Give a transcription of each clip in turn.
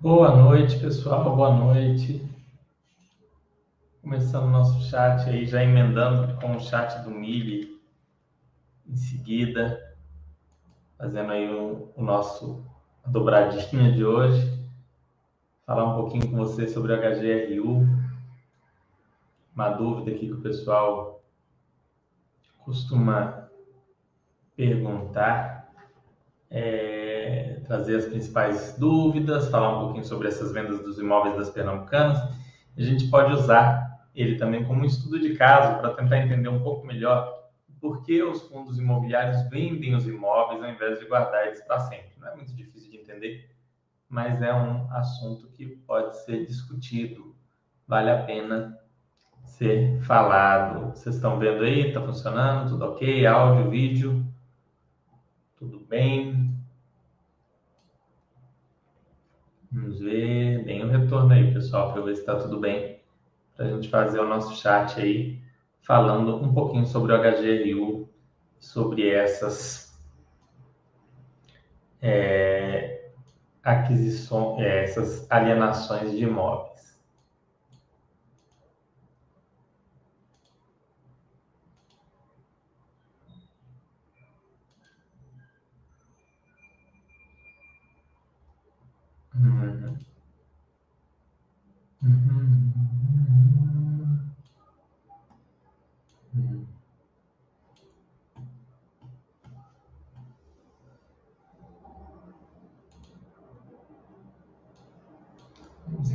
Boa noite, pessoal. Boa noite. Começando o nosso chat aí, já emendando com o chat do Mili em seguida, fazendo aí o, o nosso dobradinha de hoje. Falar um pouquinho com você sobre o HGRU. Uma dúvida aqui que o pessoal costuma perguntar. É trazer as principais dúvidas, falar um pouquinho sobre essas vendas dos imóveis das pernambucanas. A gente pode usar ele também como um estudo de caso para tentar entender um pouco melhor por que os fundos imobiliários vendem os imóveis ao invés de guardar eles para sempre. Não é muito difícil de entender, mas é um assunto que pode ser discutido, vale a pena ser falado. Vocês estão vendo aí? Está funcionando? Tudo ok? Áudio, vídeo? Tudo bem? Vamos ver. Deem um retorno aí, pessoal, para ver se está tudo bem. Para a gente fazer o nosso chat aí, falando um pouquinho sobre o HGRU, sobre essas é, aquisições, é, essas alienações de imóveis. Vamos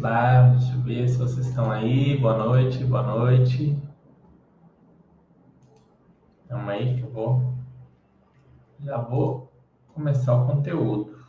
lá, deixa eu ver se vocês estão aí. Boa noite, boa noite. Calma aí que eu vou. Já vou começar o conteúdo.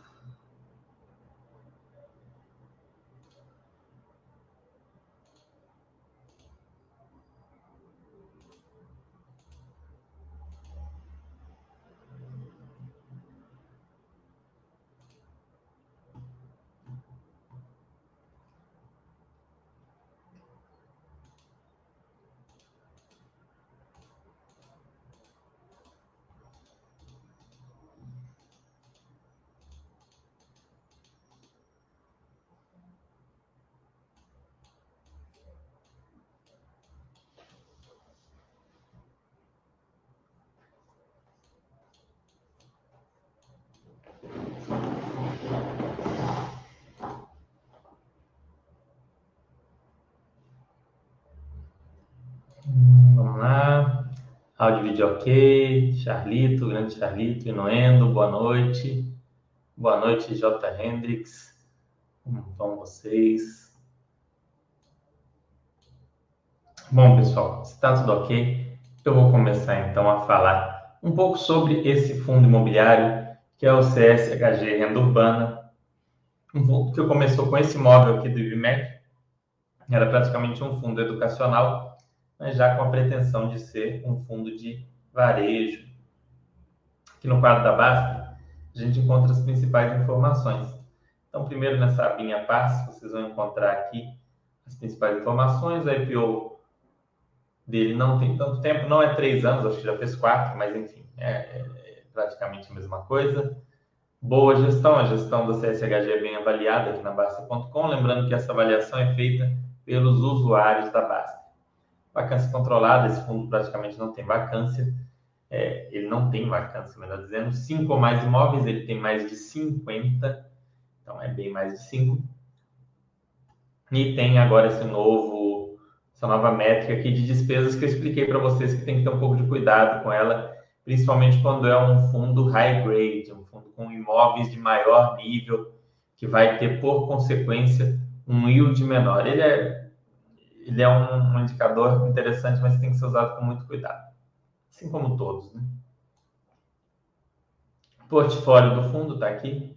Áudio vídeo ok. Charlito, grande Charlito, Inoendo, boa noite. Boa noite, J. Hendrix. Como vão vocês? Bom, pessoal, se está tudo ok, eu vou começar então a falar um pouco sobre esse fundo imobiliário que é o CSHG Renda Urbana, um fundo que começou com esse imóvel aqui do IBMEC, era praticamente um fundo educacional mas já com a pretensão de ser um fundo de varejo. Aqui no quadro da Basta, a gente encontra as principais informações. Então, primeiro nessa abinha passe, vocês vão encontrar aqui as principais informações. O IPO dele não tem tanto tempo, não é três anos, acho que já fez quatro, mas enfim, é, é praticamente a mesma coisa. Boa gestão, a gestão da CSHG é bem avaliada aqui na Basta.com. Lembrando que essa avaliação é feita pelos usuários da Basta. Vacância controlada, esse fundo praticamente não tem vacância. É, ele não tem vacância, melhor dizendo. Cinco ou mais imóveis, ele tem mais de 50, então é bem mais de cinco. E tem agora esse novo, essa nova métrica aqui de despesas que eu expliquei para vocês que tem que ter um pouco de cuidado com ela, principalmente quando é um fundo high grade, um fundo com imóveis de maior nível, que vai ter, por consequência, um yield menor. Ele é ele é um, um, indicador interessante, mas tem que ser usado com muito cuidado. Assim como todos, né? O portfólio do fundo está aqui.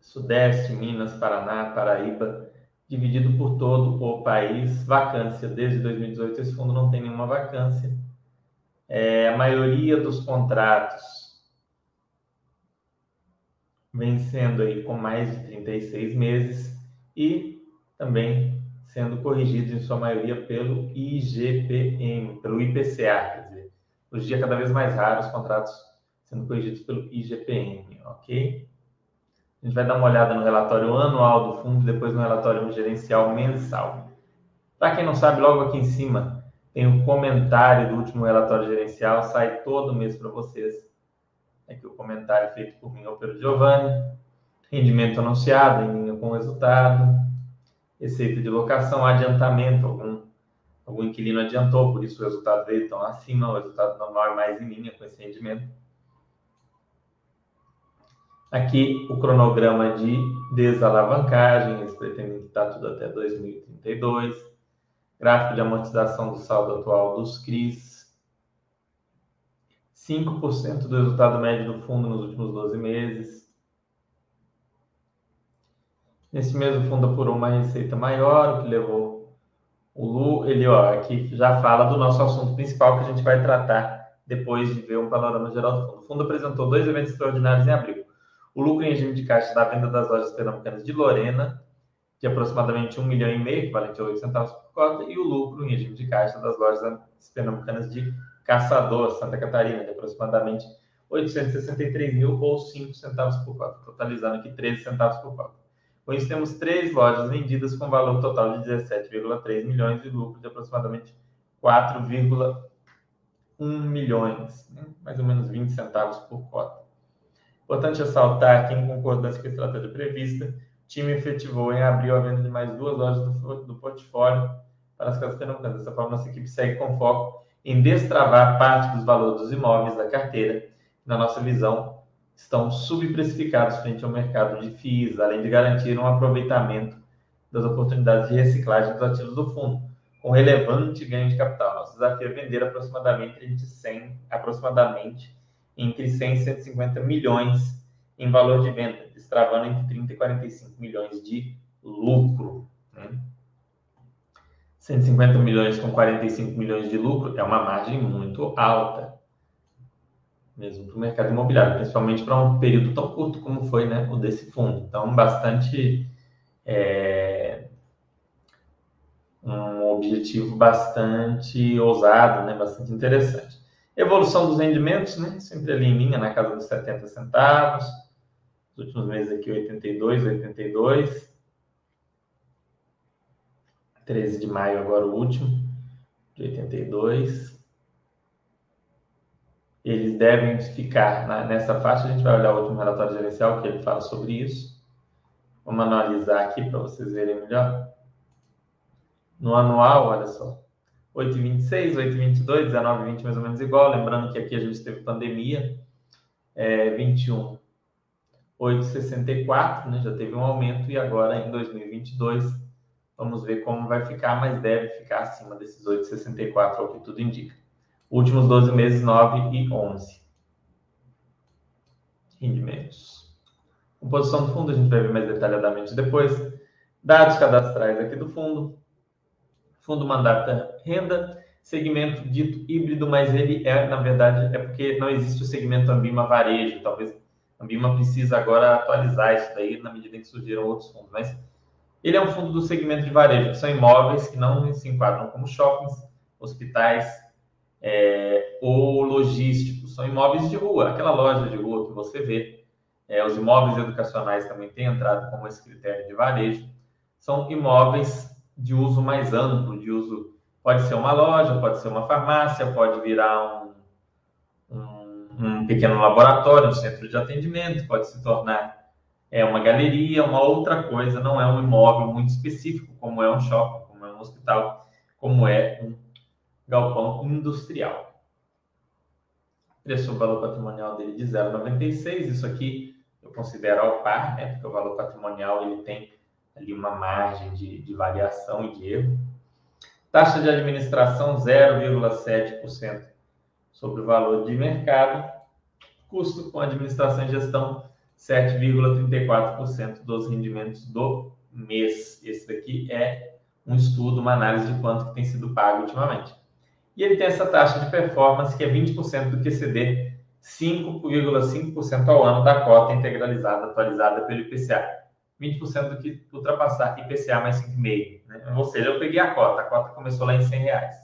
Sudeste, Minas, Paraná, Paraíba, dividido por todo o país. Vacância, desde 2018, esse fundo não tem nenhuma vacância. É, a maioria dos contratos vem sendo aí com mais de 36 meses e também sendo corrigidos em sua maioria pelo IGPM, pelo IPCA, quer dizer, hoje em dia cada vez mais raros os contratos sendo corrigidos pelo IGPM, ok? A gente vai dar uma olhada no relatório anual do fundo depois no relatório gerencial mensal. Para quem não sabe, logo aqui em cima tem um comentário do último relatório gerencial, sai todo mês para vocês. Aqui o comentário feito por mim ou pelo Giovanni. Rendimento anunciado em linha com o resultado. Receita de locação, adiantamento, algum, algum inquilino adiantou, por isso o resultado veio tão acima, o resultado normal é mais em linha com esse rendimento Aqui o cronograma de desalavancagem, eles pretendem quitar tudo até 2032. Gráfico de amortização do saldo atual dos CRIs. 5% do resultado médio do fundo nos últimos 12 meses. Nesse mês o fundo apurou uma receita maior, o que levou o Lu, ele ó, aqui já fala do nosso assunto principal que a gente vai tratar depois de ver um panorama geral do fundo. O fundo apresentou dois eventos extraordinários em abril o lucro em regime de caixa da venda das lojas pernambucanas de Lorena, de aproximadamente 1 milhão e meio, equivalente a 8 centavos por cota, e o lucro em regime de caixa das lojas pernambucanas de Caçador, Santa Catarina, de aproximadamente 863 mil ou 5 centavos por cota, totalizando aqui 13 centavos por cota. Com isso, temos três lojas vendidas com valor total de 17,3 milhões e lucro de aproximadamente 4,1 milhões, né? mais ou menos 20 centavos por cota. Importante ressaltar que, em concordância com a estratégia prevista, o time efetivou em abril a venda de mais duas lojas do, do portfólio para as casas pernambucanas. Dessa forma, nossa equipe segue com foco em destravar parte dos valores dos imóveis da carteira, na nossa visão, estão subprecificados frente ao mercado de FIIs, além de garantir um aproveitamento das oportunidades de reciclagem dos ativos do fundo, com relevante ganho de capital. Nosso desafio é vender aproximadamente entre 100, aproximadamente entre 100 e 150 milhões em valor de venda, destravando entre 30 e 45 milhões de lucro. Né? 150 milhões com 45 milhões de lucro é uma margem muito alta, mesmo para o mercado imobiliário, principalmente para um período tão curto como foi né, o desse fundo. Então, bastante. É, um objetivo bastante ousado, né, bastante interessante. Evolução dos rendimentos, né? Sempre ali em linha, na casa dos 70 centavos. Os últimos meses aqui, 82, 82. 13 de maio, agora o último, de 82. Eles devem ficar na, nessa faixa. A gente vai olhar o último relatório gerencial, que ele fala sobre isso. Vamos analisar aqui para vocês verem melhor. No anual, olha só, 8,26, 8,22, 19,20 mais ou menos igual. Lembrando que aqui a gente teve pandemia. É, 21, 8,64, né? Já teve um aumento e agora em 2022 vamos ver como vai ficar, mas deve ficar acima desses 8,64, ao que tudo indica. Últimos 12 meses, 9 e 11. Rendimentos. Composição do fundo, a gente vai ver mais detalhadamente depois. Dados cadastrais aqui do fundo fundo mandata renda, segmento dito híbrido, mas ele é, na verdade, é porque não existe o segmento Ambima varejo, talvez a Ambima precisa agora atualizar isso daí na medida em que surgiram outros fundos, mas ele é um fundo do segmento de varejo, que são imóveis que não se enquadram como shoppings, hospitais é, ou logísticos, são imóveis de rua, aquela loja de rua que você vê. É, os imóveis educacionais também têm entrado como esse critério de varejo. São imóveis de uso mais amplo, de uso pode ser uma loja, pode ser uma farmácia, pode virar um, um, um pequeno laboratório, um centro de atendimento, pode se tornar é uma galeria, uma outra coisa, não é um imóvel muito específico, como é um shopping, como é um hospital, como é um galpão industrial. Preço valor patrimonial dele de 0,96, isso aqui eu considero ao par, né, porque o valor patrimonial ele tem ali uma margem de, de variação e de erro. Taxa de administração 0,7% sobre o valor de mercado. Custo com administração e gestão 7,34% dos rendimentos do mês. Esse daqui é um estudo, uma análise de quanto que tem sido pago ultimamente. E ele tem essa taxa de performance que é 20% do QCD, 5,5% ao ano da cota integralizada atualizada pelo IPCA. 20% do que ultrapassar IPCA mais 5,5. Né? Ou seja, eu peguei a cota, a cota começou lá em 100 reais.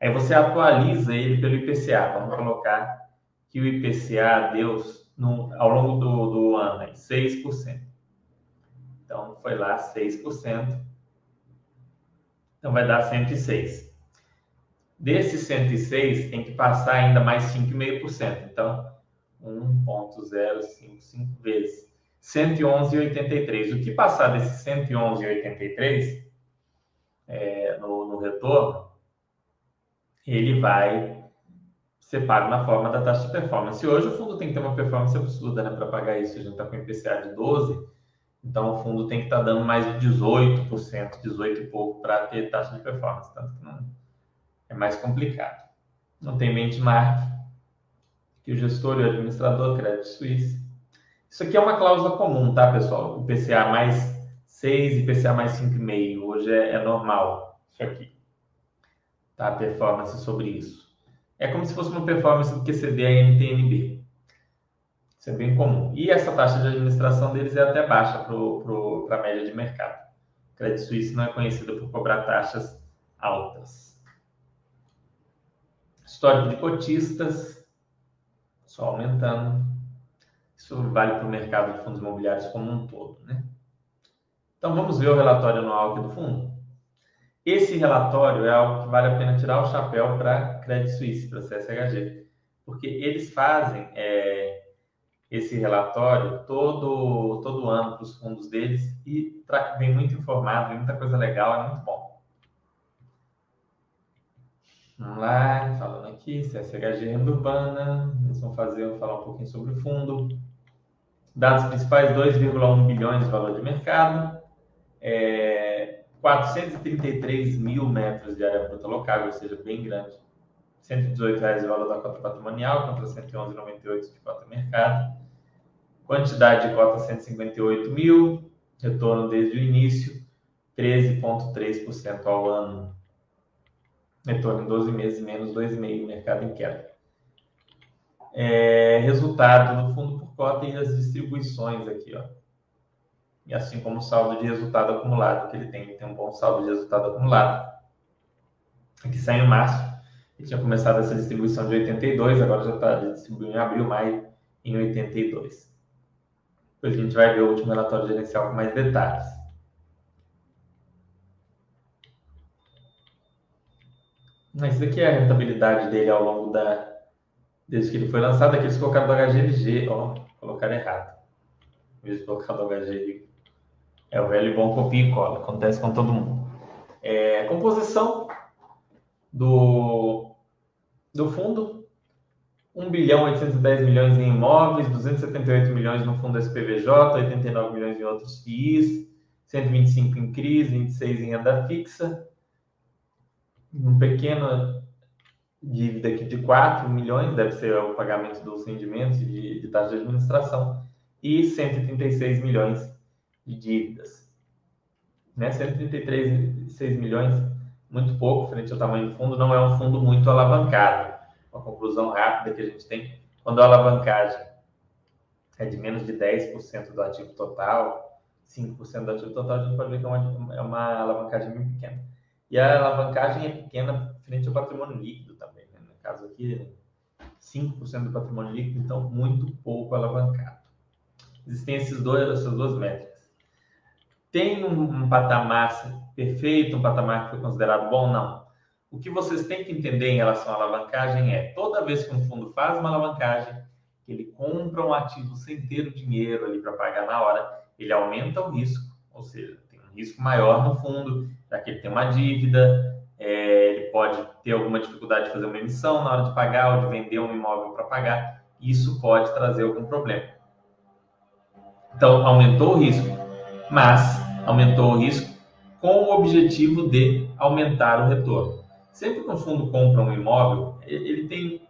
Aí você atualiza ele pelo IPCA. Vamos colocar que o IPCA deu no, ao longo do, do ano, 6%. Então, foi lá 6%. Então, vai dar 106. Desses 106, tem que passar ainda mais 5,5%. Então, 1,055 vezes 111,83. O que passar desses 111,83 é, no, no retorno, ele vai ser pago na forma da taxa de performance. E hoje o fundo tem que ter uma performance absurda né, para pagar isso. A gente está com IPCA de 12, então o fundo tem que estar tá dando mais de 18%, 18 e pouco para ter taxa de performance. Tanto que não, é mais complicado. Não tem benchmark, que o gestor e o administrador Credit Suisse. Isso aqui é uma cláusula comum, tá, pessoal? O PCA mais 6 e PCA mais 5,5. Hoje é, é normal isso aqui. Tá? A performance sobre isso. É como se fosse uma performance do QCD a NTNB. Isso é bem comum. E essa taxa de administração deles é até baixa para a média de mercado. O Credit Suisse não é conhecido por cobrar taxas altas. Histórico de cotistas, só aumentando. Isso vale para o mercado de fundos imobiliários como um todo. Né? Então vamos ver o relatório anual aqui do fundo. Esse relatório é algo que vale a pena tirar o chapéu para Credit Suisse, para CSHG, porque eles fazem é, esse relatório todo, todo ano para os fundos deles e vem muito informado, vem muita coisa legal, é muito bom. Vamos lá, falando aqui, CSHG Renda Urbana, eles vão fazer, falar um pouquinho sobre o fundo. Dados principais, 2,1 bilhões de valor de mercado, é, 433 mil metros de área bruta locável, ou seja, bem grande. 118 reais de valor da cota patrimonial contra 111,98 de cota mercado. Quantidade de cota 158 mil, retorno desde o início 13,3% ao ano. Retorno em 12 meses menos 2,5% mercado em queda. É, resultado do fundo por cota e as distribuições aqui, ó e assim como o saldo de resultado acumulado que ele tem. Ele tem um bom saldo de resultado acumulado. Aqui saiu em março. Ele tinha começado essa distribuição de 82, agora já está distribuindo em abril, maio, em 82. Depois a gente vai ver o último relatório gerencial com mais detalhes. Isso aqui é a rentabilidade dele ao longo da. Desde que ele foi lançado, aqui eles colocaram do HGLG, ó, colocaram errado. Em vez de colocar do HGLG. É o velho bom copia e cola, acontece com todo mundo. É, composição do, do fundo, 1 bilhão 810 milhões em imóveis, 278 milhões no fundo SPVJ, 89 milhões em outros FIIs, 125 em CRIs, 26 em renda fixa, um pequeno dívida aqui de 4 milhões, deve ser o pagamento dos rendimentos de, de taxa de administração, e 136 milhões de dívidas. Né? 133,6 milhões, muito pouco frente ao tamanho do fundo, não é um fundo muito alavancado. Uma conclusão rápida que a gente tem, quando a alavancagem é de menos de 10% do ativo total, 5% do ativo total, a gente pode ver que é uma, é uma alavancagem muito pequena. E a alavancagem é pequena frente ao patrimônio líquido também. Né? No caso aqui, 5% do patrimônio líquido, então muito pouco alavancado. Existem esses dois, essas duas métricas tem um, um patamar perfeito, um patamar que foi considerado bom? Não. O que vocês têm que entender em relação à alavancagem é, toda vez que um fundo faz uma alavancagem, que ele compra um ativo sem ter o dinheiro ali para pagar na hora, ele aumenta o risco, ou seja, risco maior no fundo, já que ele tem uma dívida, é, ele pode ter alguma dificuldade de fazer uma emissão na hora de pagar ou de vender um imóvel para pagar, isso pode trazer algum problema. Então, aumentou o risco, mas aumentou o risco com o objetivo de aumentar o retorno. Sempre que um fundo compra um imóvel, ele tem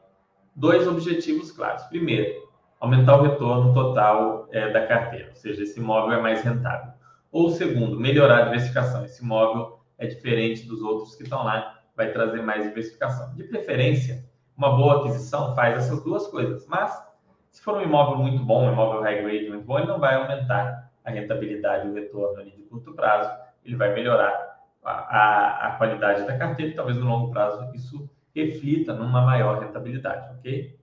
dois objetivos claros. Primeiro, aumentar o retorno total é, da carteira, ou seja, esse imóvel é mais rentável. Ou segundo, melhorar a diversificação. Esse imóvel é diferente dos outros que estão lá, vai trazer mais diversificação. De preferência, uma boa aquisição faz essas duas coisas, mas se for um imóvel muito bom, um imóvel high grade muito bom, ele não vai aumentar a rentabilidade o retorno ali de curto prazo, ele vai melhorar a, a, a qualidade da carteira e talvez no longo prazo isso reflita numa maior rentabilidade, ok?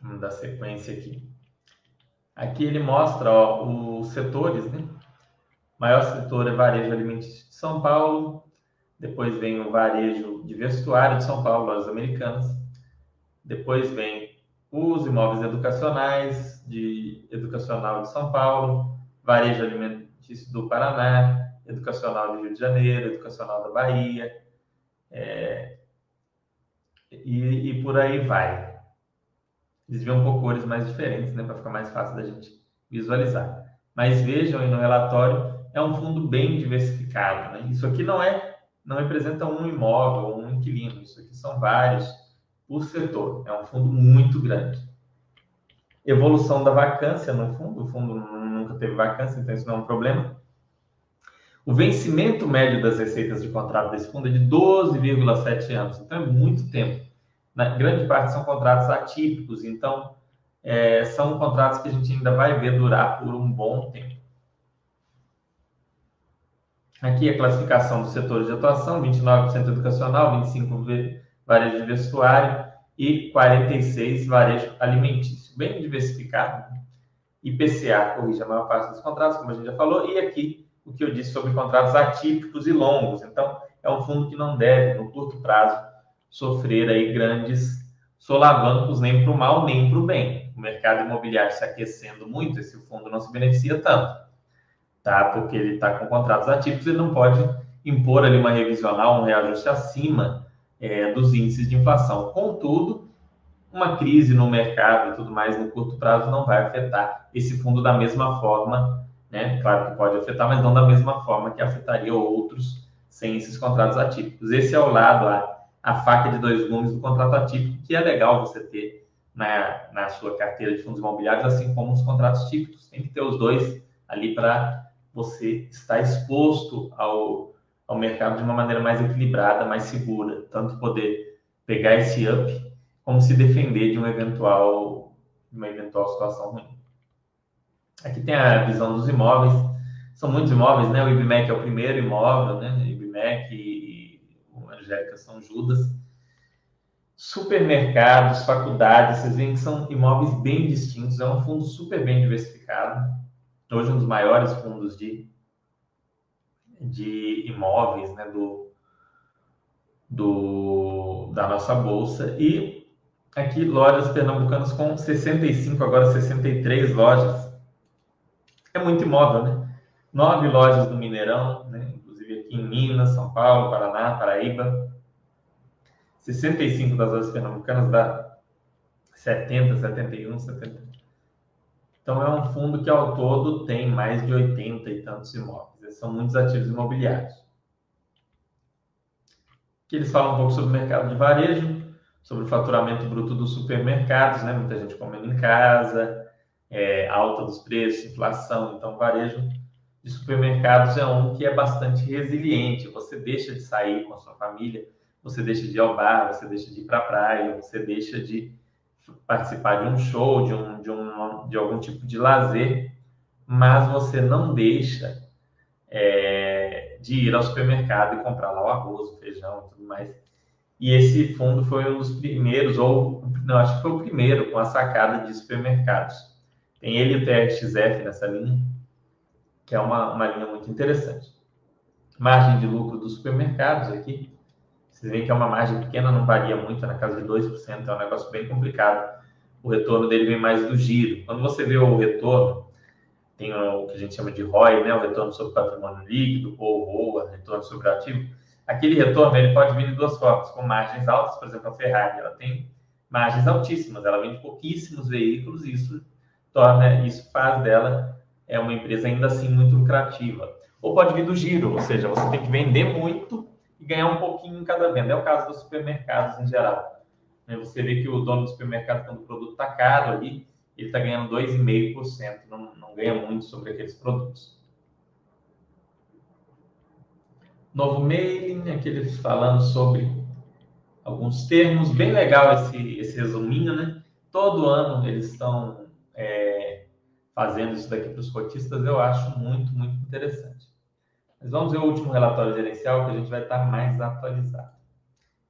Vamos dar sequência aqui. Aqui ele mostra ó, os setores, né? O maior setor é varejo alimentício de São Paulo, depois vem o varejo de vestuário de São Paulo, lojas americanas, depois vem os imóveis educacionais de educacional de São Paulo, varejo alimentício do Paraná, educacional do Rio de Janeiro, educacional da Bahia, é, e, e, por aí vai. Eles um pouco cores mais diferentes, né, para ficar mais fácil da gente visualizar. Mas vejam aí no relatório, é um fundo bem diversificado. Né? Isso aqui não é, não representa um imóvel ou um inquilino, isso aqui são vários por setor. É um fundo muito grande. Evolução da vacância no fundo, o fundo nunca teve vacância, então isso não é um problema. O vencimento médio das receitas de contrato desse fundo é de 12,7 anos, então é muito tempo. Na grande parte são contratos atípicos, então é, são contratos que a gente ainda vai ver durar por um bom tempo. Aqui a classificação dos setores de atuação: 29% educacional, 25% varejo de vestuário e 46% varejo alimentício. Bem diversificado. IPCA corrige a maior parte dos contratos, como a gente já falou, e aqui o que eu disse sobre contratos atípicos e longos. Então, é um fundo que não deve, no curto prazo, sofrer aí grandes solavancos nem para o mal nem para o bem. O mercado imobiliário se aquecendo muito, esse fundo não se beneficia tanto, tá? Porque ele está com contratos atípicos, ele não pode impor ali uma revisional, um reajuste acima é, dos índices de inflação. Contudo, uma crise no mercado e tudo mais no curto prazo não vai afetar esse fundo da mesma forma né? Claro que pode afetar, mas não da mesma forma que afetaria outros sem esses contratos atípicos. Esse é o lado, a, a faca de dois gumes do contrato atípico, que é legal você ter na, na sua carteira de fundos imobiliários, assim como os contratos típicos. Tem que ter os dois ali para você estar exposto ao, ao mercado de uma maneira mais equilibrada, mais segura, tanto poder pegar esse up, como se defender de um eventual, uma eventual situação ruim. Aqui tem a visão dos imóveis. São muitos imóveis, né? O IBMEC é o primeiro imóvel, né? IBMEC e o Angélica São Judas. Supermercados, faculdades, vocês veem que são imóveis bem distintos. É um fundo super bem diversificado. Hoje, um dos maiores fundos de, de imóveis, né? Do, do, da nossa bolsa. E aqui, lojas pernambucanas com 65, agora 63 lojas é muito imóvel, né? Nove lojas do Mineirão, né? Em Minas, São Paulo, Paraná, Paraíba. 65 das lojas pernambucanas dá 70, 71, 70. Então é um fundo que ao todo tem mais de 80 e tantos imóveis. São muitos ativos imobiliários. Aqui eles falam um pouco sobre o mercado de varejo, sobre o faturamento bruto dos supermercados, né? Muita gente comendo em casa, é, alta dos preços, inflação. Então, varejo de supermercados é um que é bastante resiliente. Você deixa de sair com a sua família, você deixa de ir ao bar, você deixa de ir para a praia, você deixa de participar de um show, de, um, de, um, de algum tipo de lazer, mas você não deixa é, de ir ao supermercado e comprar lá o arroz, o feijão e tudo mais. E esse fundo foi um dos primeiros, ou não, acho que foi o primeiro, com a sacada de supermercados. Tem ele e o TRXF nessa linha, que é uma, uma linha muito interessante. Margem de lucro dos supermercados aqui. Vocês veem que é uma margem pequena, não varia muito, é na casa de 2%, é um negócio bem complicado. O retorno dele vem mais do giro. Quando você vê o retorno, tem o que a gente chama de ROI, né? o retorno sobre patrimônio líquido, ou ROA, retorno sobre ativo. Aquele retorno ele pode vir de duas formas, com margens altas, por exemplo, a Ferrari, ela tem margens altíssimas, ela vende pouquíssimos veículos e isso torna isso faz dela é uma empresa ainda assim muito lucrativa. Ou pode vir do giro, ou seja, você tem que vender muito e ganhar um pouquinho em cada venda. É o caso dos supermercados em geral. Né, você vê que o dono do supermercado, quando o produto está caro ali, ele está ganhando 2,5%, não, não ganha muito sobre aqueles produtos. Novo mailing, aqueles falando sobre alguns termos, bem legal esse, esse resuminho, né? Todo ano eles estão é, fazendo isso daqui para os cotistas, eu acho muito, muito interessante. Mas vamos ver o último relatório gerencial, que a gente vai estar mais atualizado.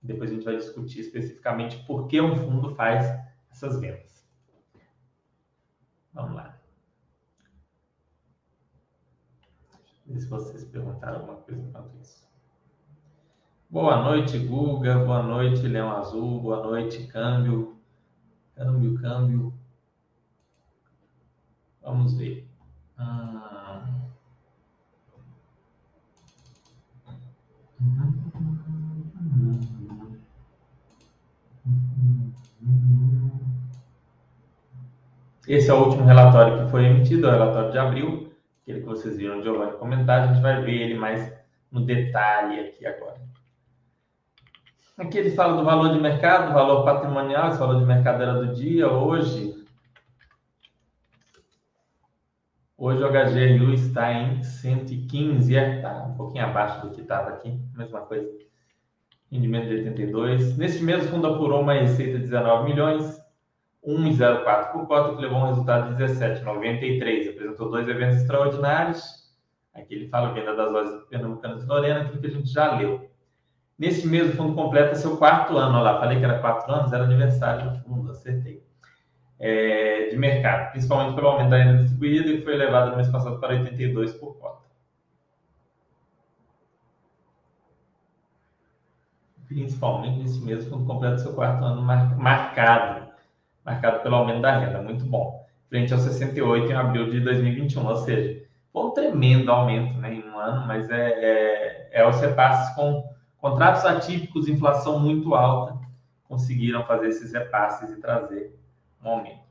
Depois a gente vai discutir especificamente por que um fundo faz essas vendas. Vamos lá. Ver se vocês perguntaram alguma coisa enquanto isso. Boa noite, Guga. Boa noite, Leão Azul. Boa noite, Câmbio. Câmbio, câmbio. Vamos ver. Ah... Esse é o último relatório que foi emitido, é o relatório de abril, aquele que vocês viram o Giovanni comentar. A gente vai ver ele mais no detalhe aqui agora. Aqui ele fala do valor de mercado, valor patrimonial, esse valor de mercado era do dia. Hoje, hoje o HGLU está em 115, é, tá um pouquinho abaixo do que estava aqui, mesma coisa. Rendimento de 82. Neste mês, o fundo apurou uma receita de 19 milhões, 1,04 por cota, que levou um resultado de 17,93. Apresentou dois eventos extraordinários. Aqui ele fala venda das lojas pernambucanas de Lorena, aquilo que a gente já leu. Nesse mês, o fundo completa seu quarto ano. Olha lá, falei que era quatro anos, era aniversário do fundo, acertei. É, de mercado, principalmente pelo aumento da renda distribuída, que foi elevado no mês passado para 82 por cota. Principalmente nesse mês, o fundo completa seu quarto ano marcado, marcado pelo aumento da renda, muito bom. Frente aos 68 em abril de 2021, ou seja, foi um tremendo aumento né, em um ano, mas é, é, é os repasses com Contratos atípicos, inflação muito alta, conseguiram fazer esses repasses e trazer aumento.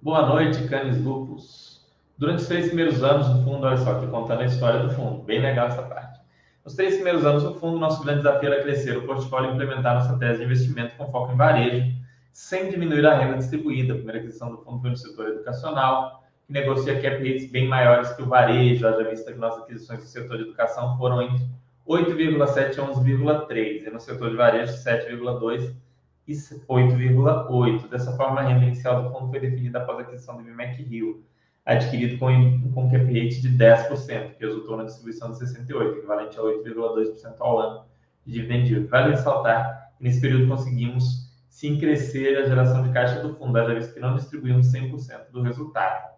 Boa noite, Canis Lupus. Durante os três primeiros anos do fundo, olha só, aqui contando a história do fundo, bem legal essa parte. Nos três primeiros anos do fundo, nosso grande desafio era crescer o portfólio e implementar nossa tese de investimento com foco em varejo, sem diminuir a renda distribuída. A primeira aquisição do fundo foi no setor educacional, que negocia cap rates bem maiores que o varejo, haja vista que nossas aquisições no setor de educação foram entre 8,7 e 11,3, e no setor de varejo 7,2 e 8,8. Dessa forma, a renda inicial do fundo foi definida após a aquisição do BMAC Rio, adquirido com, com cap rate de 10%, que resultou na distribuição de 68, equivalente a 8,2% ao ano de dividend yield. Vale ressaltar que nesse período conseguimos sim crescer a geração de caixa do fundo, haja vista que não distribuímos 100% do resultado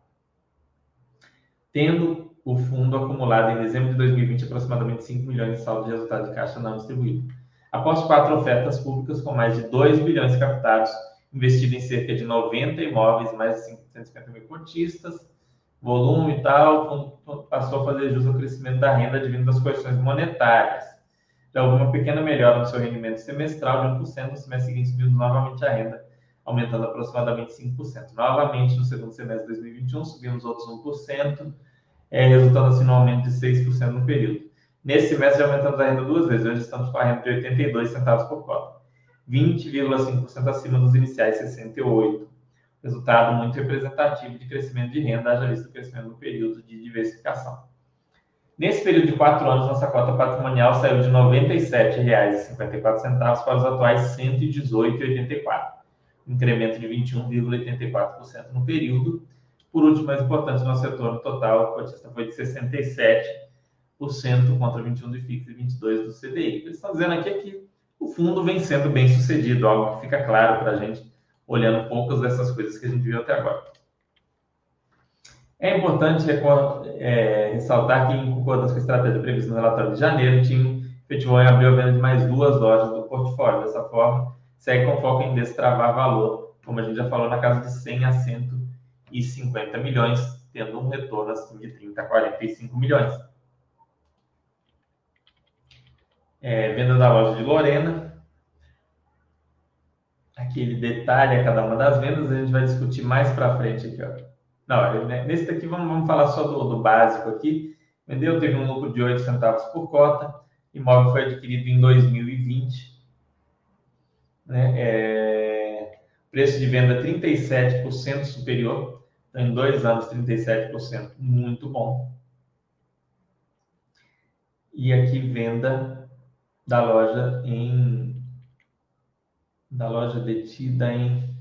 tendo o fundo acumulado em dezembro de 2020 aproximadamente 5 milhões de saldo de resultado de caixa não distribuído. Após quatro ofertas públicas com mais de 2 bilhões captados, investido em cerca de 90 imóveis, mais de 150 mil cotistas, volume e tal, passou a fazer jus ao crescimento da renda advindo das correções monetárias. Já houve uma pequena melhora no seu rendimento semestral de 1%, no semestre seguinte subiu novamente a renda, aumentando aproximadamente 5%. Novamente, no segundo semestre de 2021, subimos outros 1%, é, resultando assim no aumento de 6% no período. Nesse semestre já aumentamos a renda duas vezes, hoje estamos com a renda de 82 centavos por cota, 20,5% acima dos iniciais 68. Resultado muito representativo de crescimento de renda, haja visto o crescimento no período de diversificação. Nesse período de quatro anos, nossa cota patrimonial saiu de R$ 97,54 para os atuais R$ 118,84, incremento de 21,84% no período, por último, mais importante, nosso retorno total, a cotista foi de 67% contra 21% do IFIX e 22% do CDI. Eles estão dizendo aqui é que o fundo vem sendo bem sucedido, algo que fica claro para a gente, olhando poucas dessas coisas que a gente viu até agora. É importante é, ressaltar que, em concordância com a estratégia prevista no relatório de janeiro, o time efetivou em abril a venda de mais duas lojas do portfólio. Dessa forma, segue com foco em destravar valor, como a gente já falou, na casa de 100 a 100 e 50 milhões, tendo um retorno assim de 30 a 45 milhões. É, venda da loja de Lorena. Aquele detalhe a cada uma das vendas, a gente vai discutir mais para frente aqui. Ó. Não, né, nesse daqui vamos, vamos falar só do, do, básico aqui. Vendeu, teve um lucro de 8 centavos por cota. Imóvel foi adquirido em 2020. Né? É, preço de venda 37% superior em dois anos, 37%. Muito bom. E aqui venda da loja em da loja detida em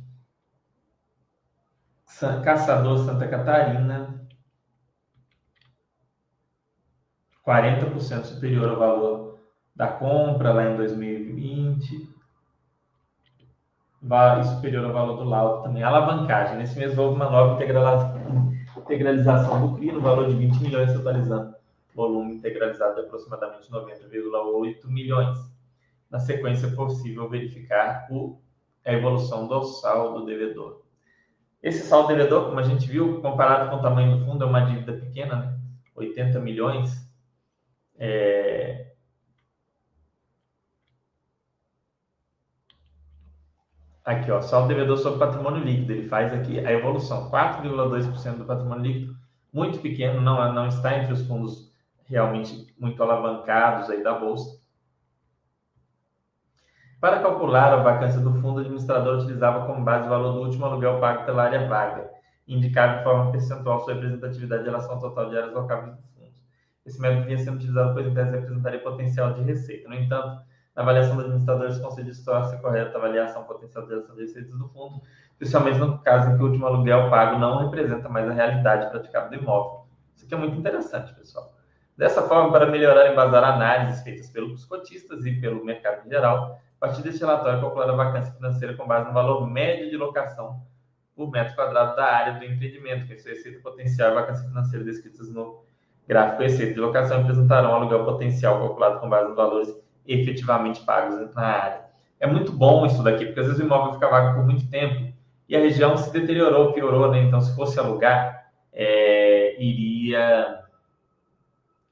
Caçador Santa Catarina. 40% superior ao valor da compra lá em 2020. superior ao valor do laudo também. Alavancagem. Nesse mês houve uma nova integralização do CRI no valor de 20 milhões, totalizando volume integralizado de aproximadamente 90,8 milhões. Na sequência, é possível verificar o, a evolução do saldo devedor. Esse saldo devedor, como a gente viu, comparado com o tamanho do fundo, é uma dívida pequena, né? 80 milhões. É... Aqui, ó, saldo devedor sobre patrimônio líquido. Ele faz aqui a evolução, 4,2% do patrimônio líquido, muito pequeno, não, não está entre os fundos realmente muito alavancados aí da bolsa. Para calcular a vacância do fundo, o administrador utilizava como base o valor do último aluguel pago pela área vaga, indicado de forma percentual sua representatividade em relação ao total de áreas locáveis do fundo. Esse método vinha sendo utilizado, pois em tese representaria potencial de receita. No entanto, na avaliação do administrador, se concede distorce correta a avaliação potencial de geração de receitas do fundo, especialmente no caso em que o último aluguel pago não representa mais a realidade praticada do imóvel. Isso aqui é muito interessante, pessoal. Dessa forma, para melhorar e embasar análises feitas pelos cotistas e pelo mercado em geral, a partir deste relatório, calcular a vacância financeira com base no valor médio de locação por metro quadrado da área do empreendimento, que é a receita potencial e vacância financeira descritas no gráfico receita de locação apresentarão um aluguel potencial calculado com base nos valores efetivamente pagos na área. É muito bom isso daqui, porque às vezes o imóvel fica vago por muito tempo e a região se deteriorou, piorou, né? Então, se fosse alugar, é, iria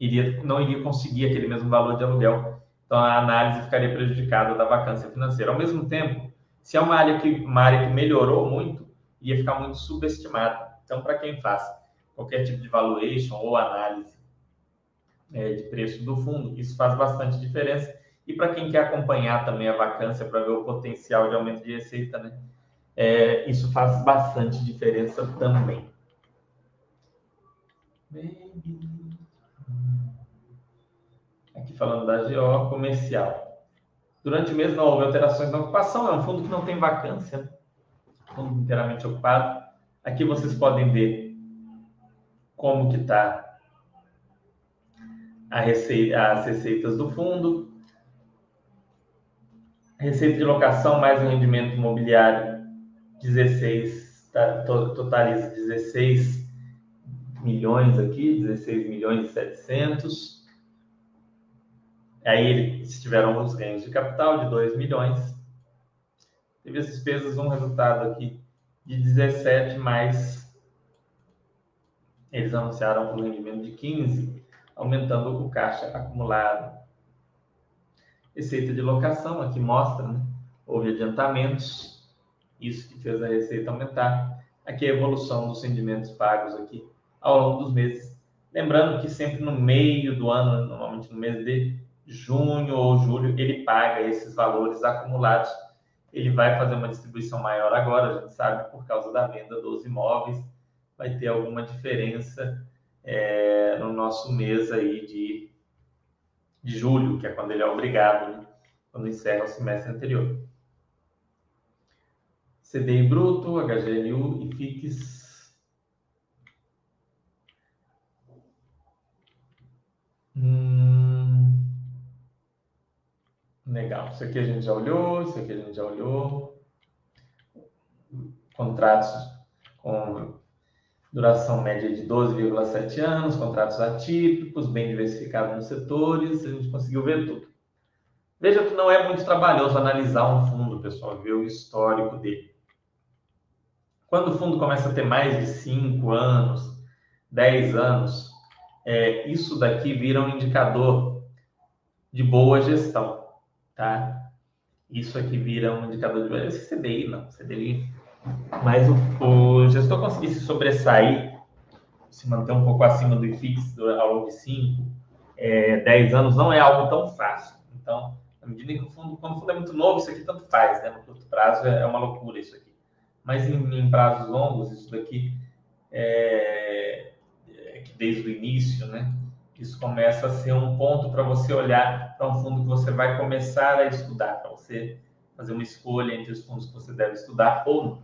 iria, não iria conseguir aquele mesmo valor de aluguel. Então, a análise ficaria prejudicada da vacância financeira. Ao mesmo tempo, se é uma área que, uma área que melhorou muito, ia ficar muito subestimada. Então, para quem faz qualquer tipo de valuation ou análise é, de preço do fundo, isso faz bastante diferença. E para quem quer acompanhar também a vacância para ver o potencial de aumento de receita, né? É, isso faz bastante diferença também. Baby aqui falando da GO comercial. Durante o mês não houve alterações na ocupação, é um fundo que não tem vacância, né? fundo inteiramente ocupado. Aqui vocês podem ver como que está receita, as receitas do fundo. Receita de locação mais o rendimento imobiliário 16, tá, totaliza 16 milhões aqui, 16 milhões e 700. Aí eles tiveram os ganhos de capital de 2 milhões. Teve as despesas, um resultado aqui de 17, mais eles anunciaram um rendimento de 15, aumentando o caixa acumulado. Receita de locação, aqui mostra, né? houve adiantamentos, isso que fez a receita aumentar. Aqui a evolução dos rendimentos pagos aqui ao longo dos meses. Lembrando que sempre no meio do ano, normalmente no mês de junho ou julho, ele paga esses valores acumulados. Ele vai fazer uma distribuição maior agora, a gente sabe, por causa da venda dos imóveis, vai ter alguma diferença é, no nosso mês aí de, de julho, que é quando ele é obrigado, né? quando encerra o semestre anterior. CDI bruto, HGLU e FIX Legal. Isso aqui a gente já olhou, isso aqui a gente já olhou. Contratos com duração média de 12,7 anos, contratos atípicos, bem diversificados nos setores, a gente conseguiu ver tudo. Veja que não é muito trabalhoso analisar um fundo, pessoal, ver o histórico dele. Quando o fundo começa a ter mais de 5 anos, 10 anos, é, isso daqui vira um indicador de boa gestão tá? Isso aqui vira um indicador de esse CDI, não, CDI. Mas o, o gestor conseguir se sobressair, se manter um pouco acima do IFIX ao longo de 5, é, 10 anos, não é algo tão fácil. Então, à medida que o fundo, quando o fundo é muito novo, isso aqui tanto faz, né? No curto prazo é, é uma loucura isso aqui. Mas em, em prazos longos, isso daqui é, é que desde o início, né? Isso começa a ser um ponto para você olhar para um fundo que você vai começar a estudar, para você fazer uma escolha entre os fundos que você deve estudar ou não.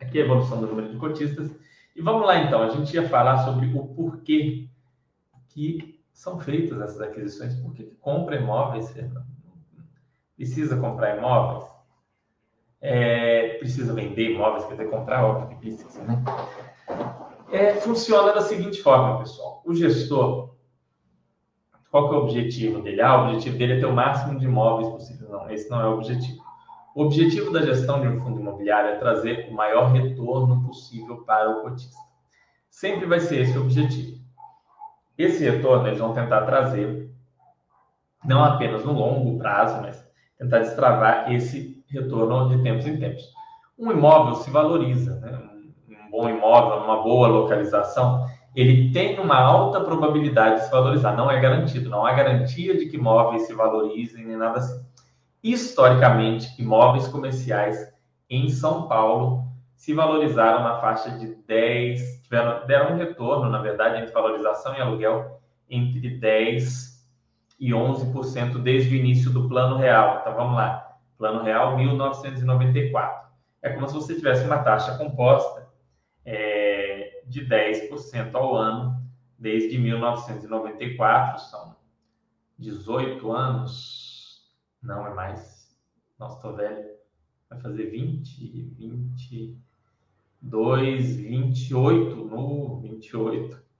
Aqui é a evolução do número de cotistas. E vamos lá então, a gente ia falar sobre o porquê que são feitas essas aquisições, por que compra imóveis, precisa comprar imóveis. é, precisa vender imóveis, quer dizer, comprar, óbvio que precisa, né? É, funciona da seguinte forma, pessoal. O gestor, qual que é o objetivo dele? Ah, o objetivo dele é ter o máximo de imóveis possível. Não, esse não é o objetivo. O objetivo da gestão de um fundo imobiliário é trazer o maior retorno possível para o cotista. Sempre vai ser esse o objetivo. Esse retorno eles vão tentar trazer, não apenas no longo prazo, mas tentar destravar esse retorno de tempos em tempos. Um imóvel se valoriza, né? Bom imóvel, uma boa localização, ele tem uma alta probabilidade de se valorizar. Não é garantido, não há garantia de que imóveis se valorizem nem nada assim. Historicamente, imóveis comerciais em São Paulo se valorizaram na faixa de 10, tiveram, deram um retorno, na verdade, entre valorização e aluguel, entre 10 e 11% desde o início do Plano Real. Então vamos lá. Plano Real 1994. É como se você tivesse uma taxa composta é, de 10% ao ano desde 1994, são 18 anos, não é mais, nossa, estou velho, vai fazer 20, 22, 28, no 28,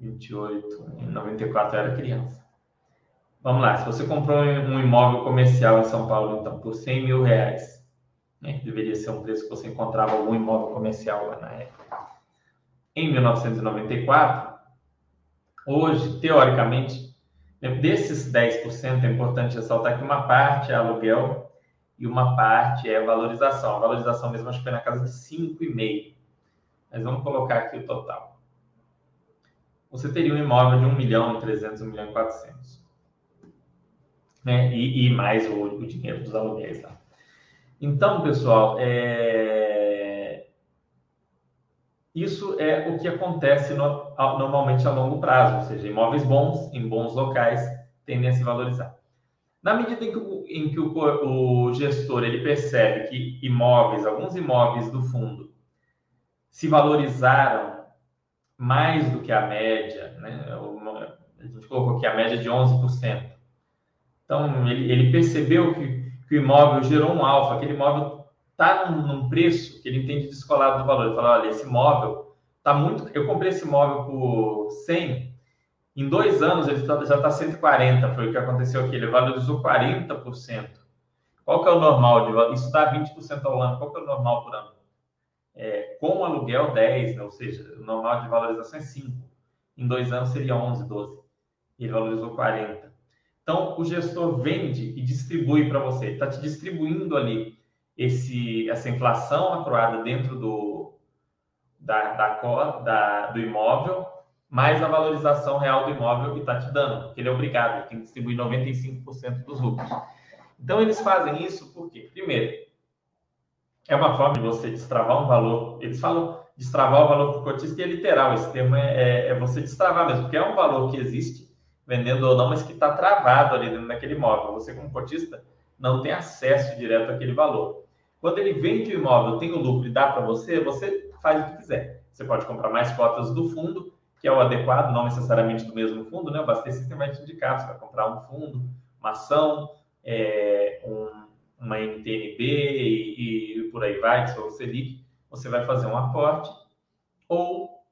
28, em 94 eu era criança. Vamos lá, se você comprou um imóvel comercial em São Paulo, então, por 100 mil reais, né, deveria ser um preço que você encontrava algum imóvel comercial lá na época. Em 1994, hoje, teoricamente, né, desses 10%, é importante ressaltar que uma parte é aluguel e uma parte é valorização. A valorização mesmo acho que foi na casa de 5,5. Mas vamos colocar aqui o total. Você teria um imóvel de 1 milhão e 300, 1 milhão e 400 né? E, e mais o, o, dinheiro dos aluguéis lá. Então, pessoal, é... isso é o que acontece no, normalmente a longo prazo, ou seja, imóveis bons, em bons locais, tendem a se valorizar. Na medida em que, o, em que o, o gestor ele percebe que imóveis, alguns imóveis do fundo, se valorizaram mais do que a média, né? a gente colocou aqui a média de 11%. Então, ele, ele percebeu que, que, o imóvel gerou um alfa, aquele imóvel está num, num, preço que ele entende descolado do valor. Ele fala, olha, esse imóvel está muito... Eu comprei esse imóvel por 100, em dois anos ele tá, já está 140, foi o que aconteceu aqui, ele valorizou 40%. Qual que é o normal? De, isso dá 20% ao ano. Qual que é o normal por ano? É, com aluguel, 10, né? ou seja, o normal de valorização é 5. Em dois anos seria 11, 12. Ele valorizou 40. Então, o gestor vende e distribui para você. Está te distribuindo ali esse, essa inflação acruada dentro do, da, da, da, do imóvel, mais a valorização real do imóvel que está te dando, ele é obrigado, ele tem que distribuir 95% dos lucros. Então, eles fazem isso porque, primeiro, é uma forma de você destravar um valor. Eles falam destravar o valor para o cotista e é literal. Esse termo é, é, é você destravar mesmo, porque é um valor que existe vendendo ou não, mas que está travado ali dentro daquele imóvel. Você, como cotista, não tem acesso direto àquele valor. Quando ele vende o imóvel, tem o lucro e dá para você, você faz o que quiser. Você pode comprar mais cotas do fundo, que é o adequado, não necessariamente do mesmo fundo, né? O Bastei System vai te indicar, você vai comprar um fundo, uma ação, é, um, uma NTNB e, e, por aí vai, se for o Selic, você vai fazer um aporte, ou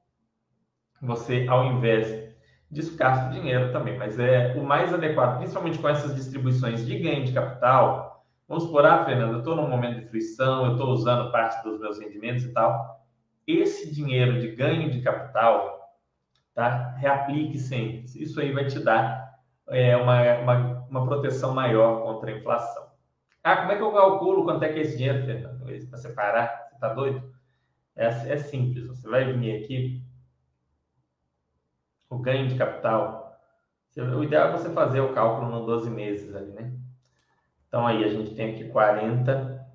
você, ao invés desgasta dinheiro também, mas é o mais adequado, principalmente com essas distribuições de ganho de capital. Vamos por ah, Fernanda, eu estou num momento de fruição, eu estou usando parte dos meus rendimentos e tal. Esse dinheiro de ganho de capital, tá? Reaplique sempre. Isso aí vai te dar é, uma, uma, uma proteção maior contra a inflação. Ah, como é que eu calculo quanto é que é esse dinheiro, Fernanda? Para separar? Você está doido? É, é simples. Você vai vir aqui, o ganho de capital, o ideal é você fazer o cálculo no 12 meses ali, né? Então aí a gente tem aqui 40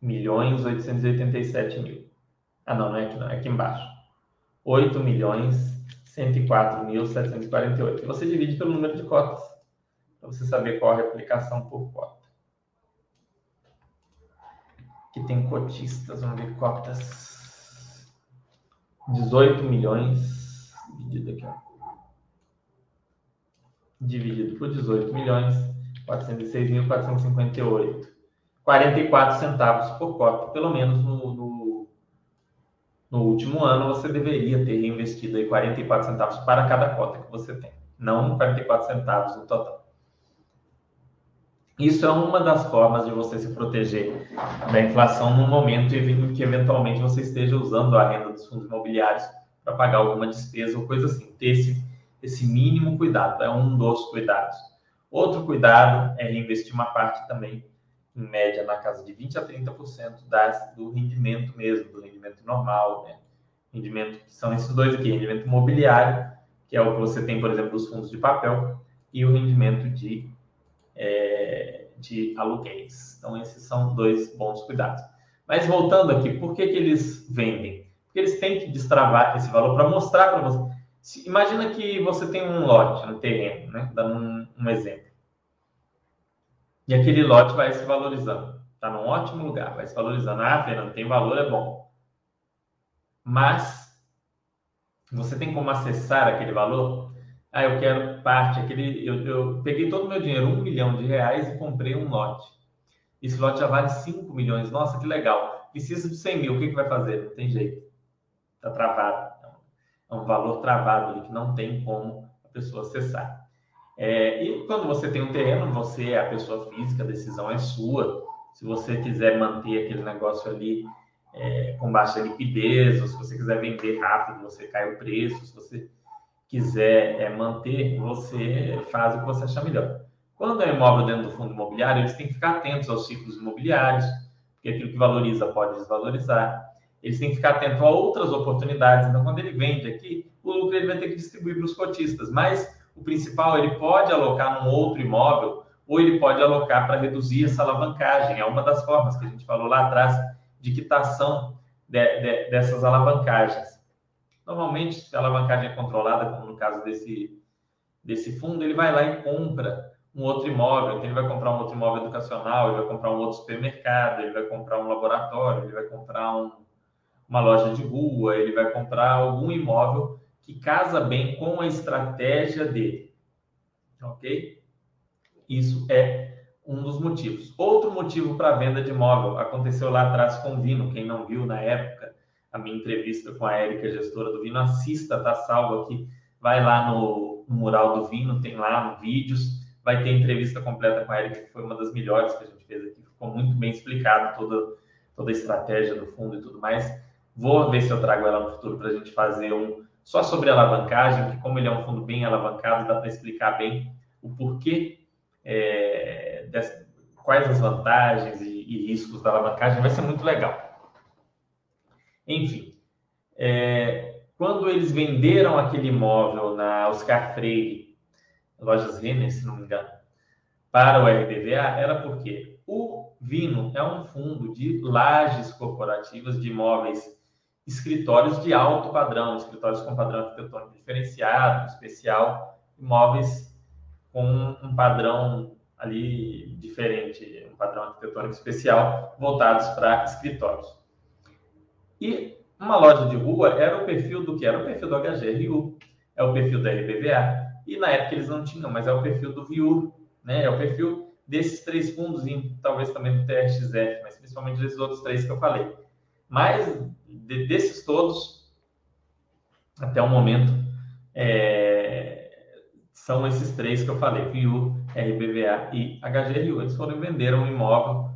milhões 887 mil. Ah, não, não é aqui não, é aqui embaixo. 8 milhões 104 mil 748. E você divide pelo número de cotas, para você saber qual a replicação por cota. Aqui tem cotistas, vamos ver cotas. 18 milhões dividido aqui, ó. Dividido por 18 milhões, 406.458. 44 centavos por cota, pelo menos no, no, no, último ano você deveria ter reinvestido aí 44 centavos para cada cota que você tem, não 44 centavos no total. Isso é uma das formas de você se proteger da inflação no momento em que eventualmente você esteja usando a renda dos fundos imobiliários para pagar alguma despesa ou coisa assim. Ter esse, esse mínimo cuidado, é um dos cuidados. Outro cuidado é reinvestir uma parte também, em média, na casa de 20% a 30% das, do rendimento mesmo, do rendimento normal, né? Rendimento, que são esses dois aqui, rendimento imobiliário, que é o que você tem, por exemplo, dos fundos de papel, e o rendimento de é, de aluguéis. Então, esses são dois bons cuidados. Mas voltando aqui, por que, que eles vendem? Eles têm que destravar esse valor para mostrar para você. Se, imagina que você tem um lote no terreno, né? dando um, um exemplo. E aquele lote vai se valorizando. Está num ótimo lugar, vai se valorizando. Ah, Fernando, tem valor, é bom. Mas você tem como acessar aquele valor? Ah, eu quero parte, aquele. Eu, eu peguei todo o meu dinheiro, um milhão de reais, e comprei um lote. Esse lote já vale 5 milhões. Nossa, que legal. Precisa de 100 mil, o que, que vai fazer? Não tem jeito. Está travado. É um valor travado ali que não tem como a pessoa acessar. É, e quando você tem um terreno, você é a pessoa física, a decisão é sua. Se você quiser manter aquele negócio ali é, com baixa liquidez, ou se você quiser vender rápido, você cai o preço. Se você quiser é, manter, você faz o que você achar melhor. Quando é imóvel dentro do fundo imobiliário, eles têm que ficar atentos aos ciclos imobiliários, porque aquilo que valoriza pode desvalorizar. Eles têm que ficar atentos a outras oportunidades. Então, quando ele vende aqui, o lucro ele vai ter que distribuir para os cotistas. Mas o principal, ele pode alocar num outro imóvel ou ele pode alocar para reduzir essa alavancagem. É uma das formas que a gente falou lá atrás de quitação de, de, dessas alavancagens. Normalmente, se a alavancagem é controlada, como no caso desse, desse fundo, ele vai lá e compra um outro imóvel. Então, ele vai comprar um outro imóvel educacional, ele vai comprar um outro supermercado, ele vai comprar um laboratório, ele vai comprar um, uma loja de rua, ele vai comprar algum imóvel que casa bem com a estratégia dele. Ok? Isso é um dos motivos. Outro motivo para a venda de imóvel aconteceu lá atrás com o Vino, quem não viu na época a minha entrevista com a Érica, gestora do Vino, assista, tá salvo aqui. Vai lá no, no mural do Vino, tem lá vídeos, vai ter entrevista completa com a Érica, que foi uma das melhores que a gente fez aqui. Ficou muito bem explicado toda, toda a estratégia do fundo e tudo mais. Vou ver se eu trago ela no futuro para a gente fazer um só sobre alavancagem, que como ele é um fundo bem alavancado, dá para explicar bem o porquê, é, quais as vantagens e, e riscos da alavancagem. Vai ser muito legal. Enfim, é, quando eles venderam aquele imóvel na Oscar Freire, lojas Renner, se não me engano, para o RBVA, era porque o Vino é um fundo de lajes corporativas de imóveis, escritórios de alto padrão, escritórios com padrão arquitetônico diferenciado, especial, imóveis com um padrão ali diferente, um padrão arquitetônico especial, voltados para escritórios. E uma loja de rua era o perfil do que? Era o perfil do HGRU, é o perfil da RBVA. E na época eles não tinham, mas é o perfil do VIUR, né? É o perfil desses três fundos, e talvez também do TRXF, mas principalmente desses outros três que eu falei. Mas de, desses todos, até o momento, é, são esses três que eu falei: VIUR, RBVA e HGRU. Eles foram venderam um imóvel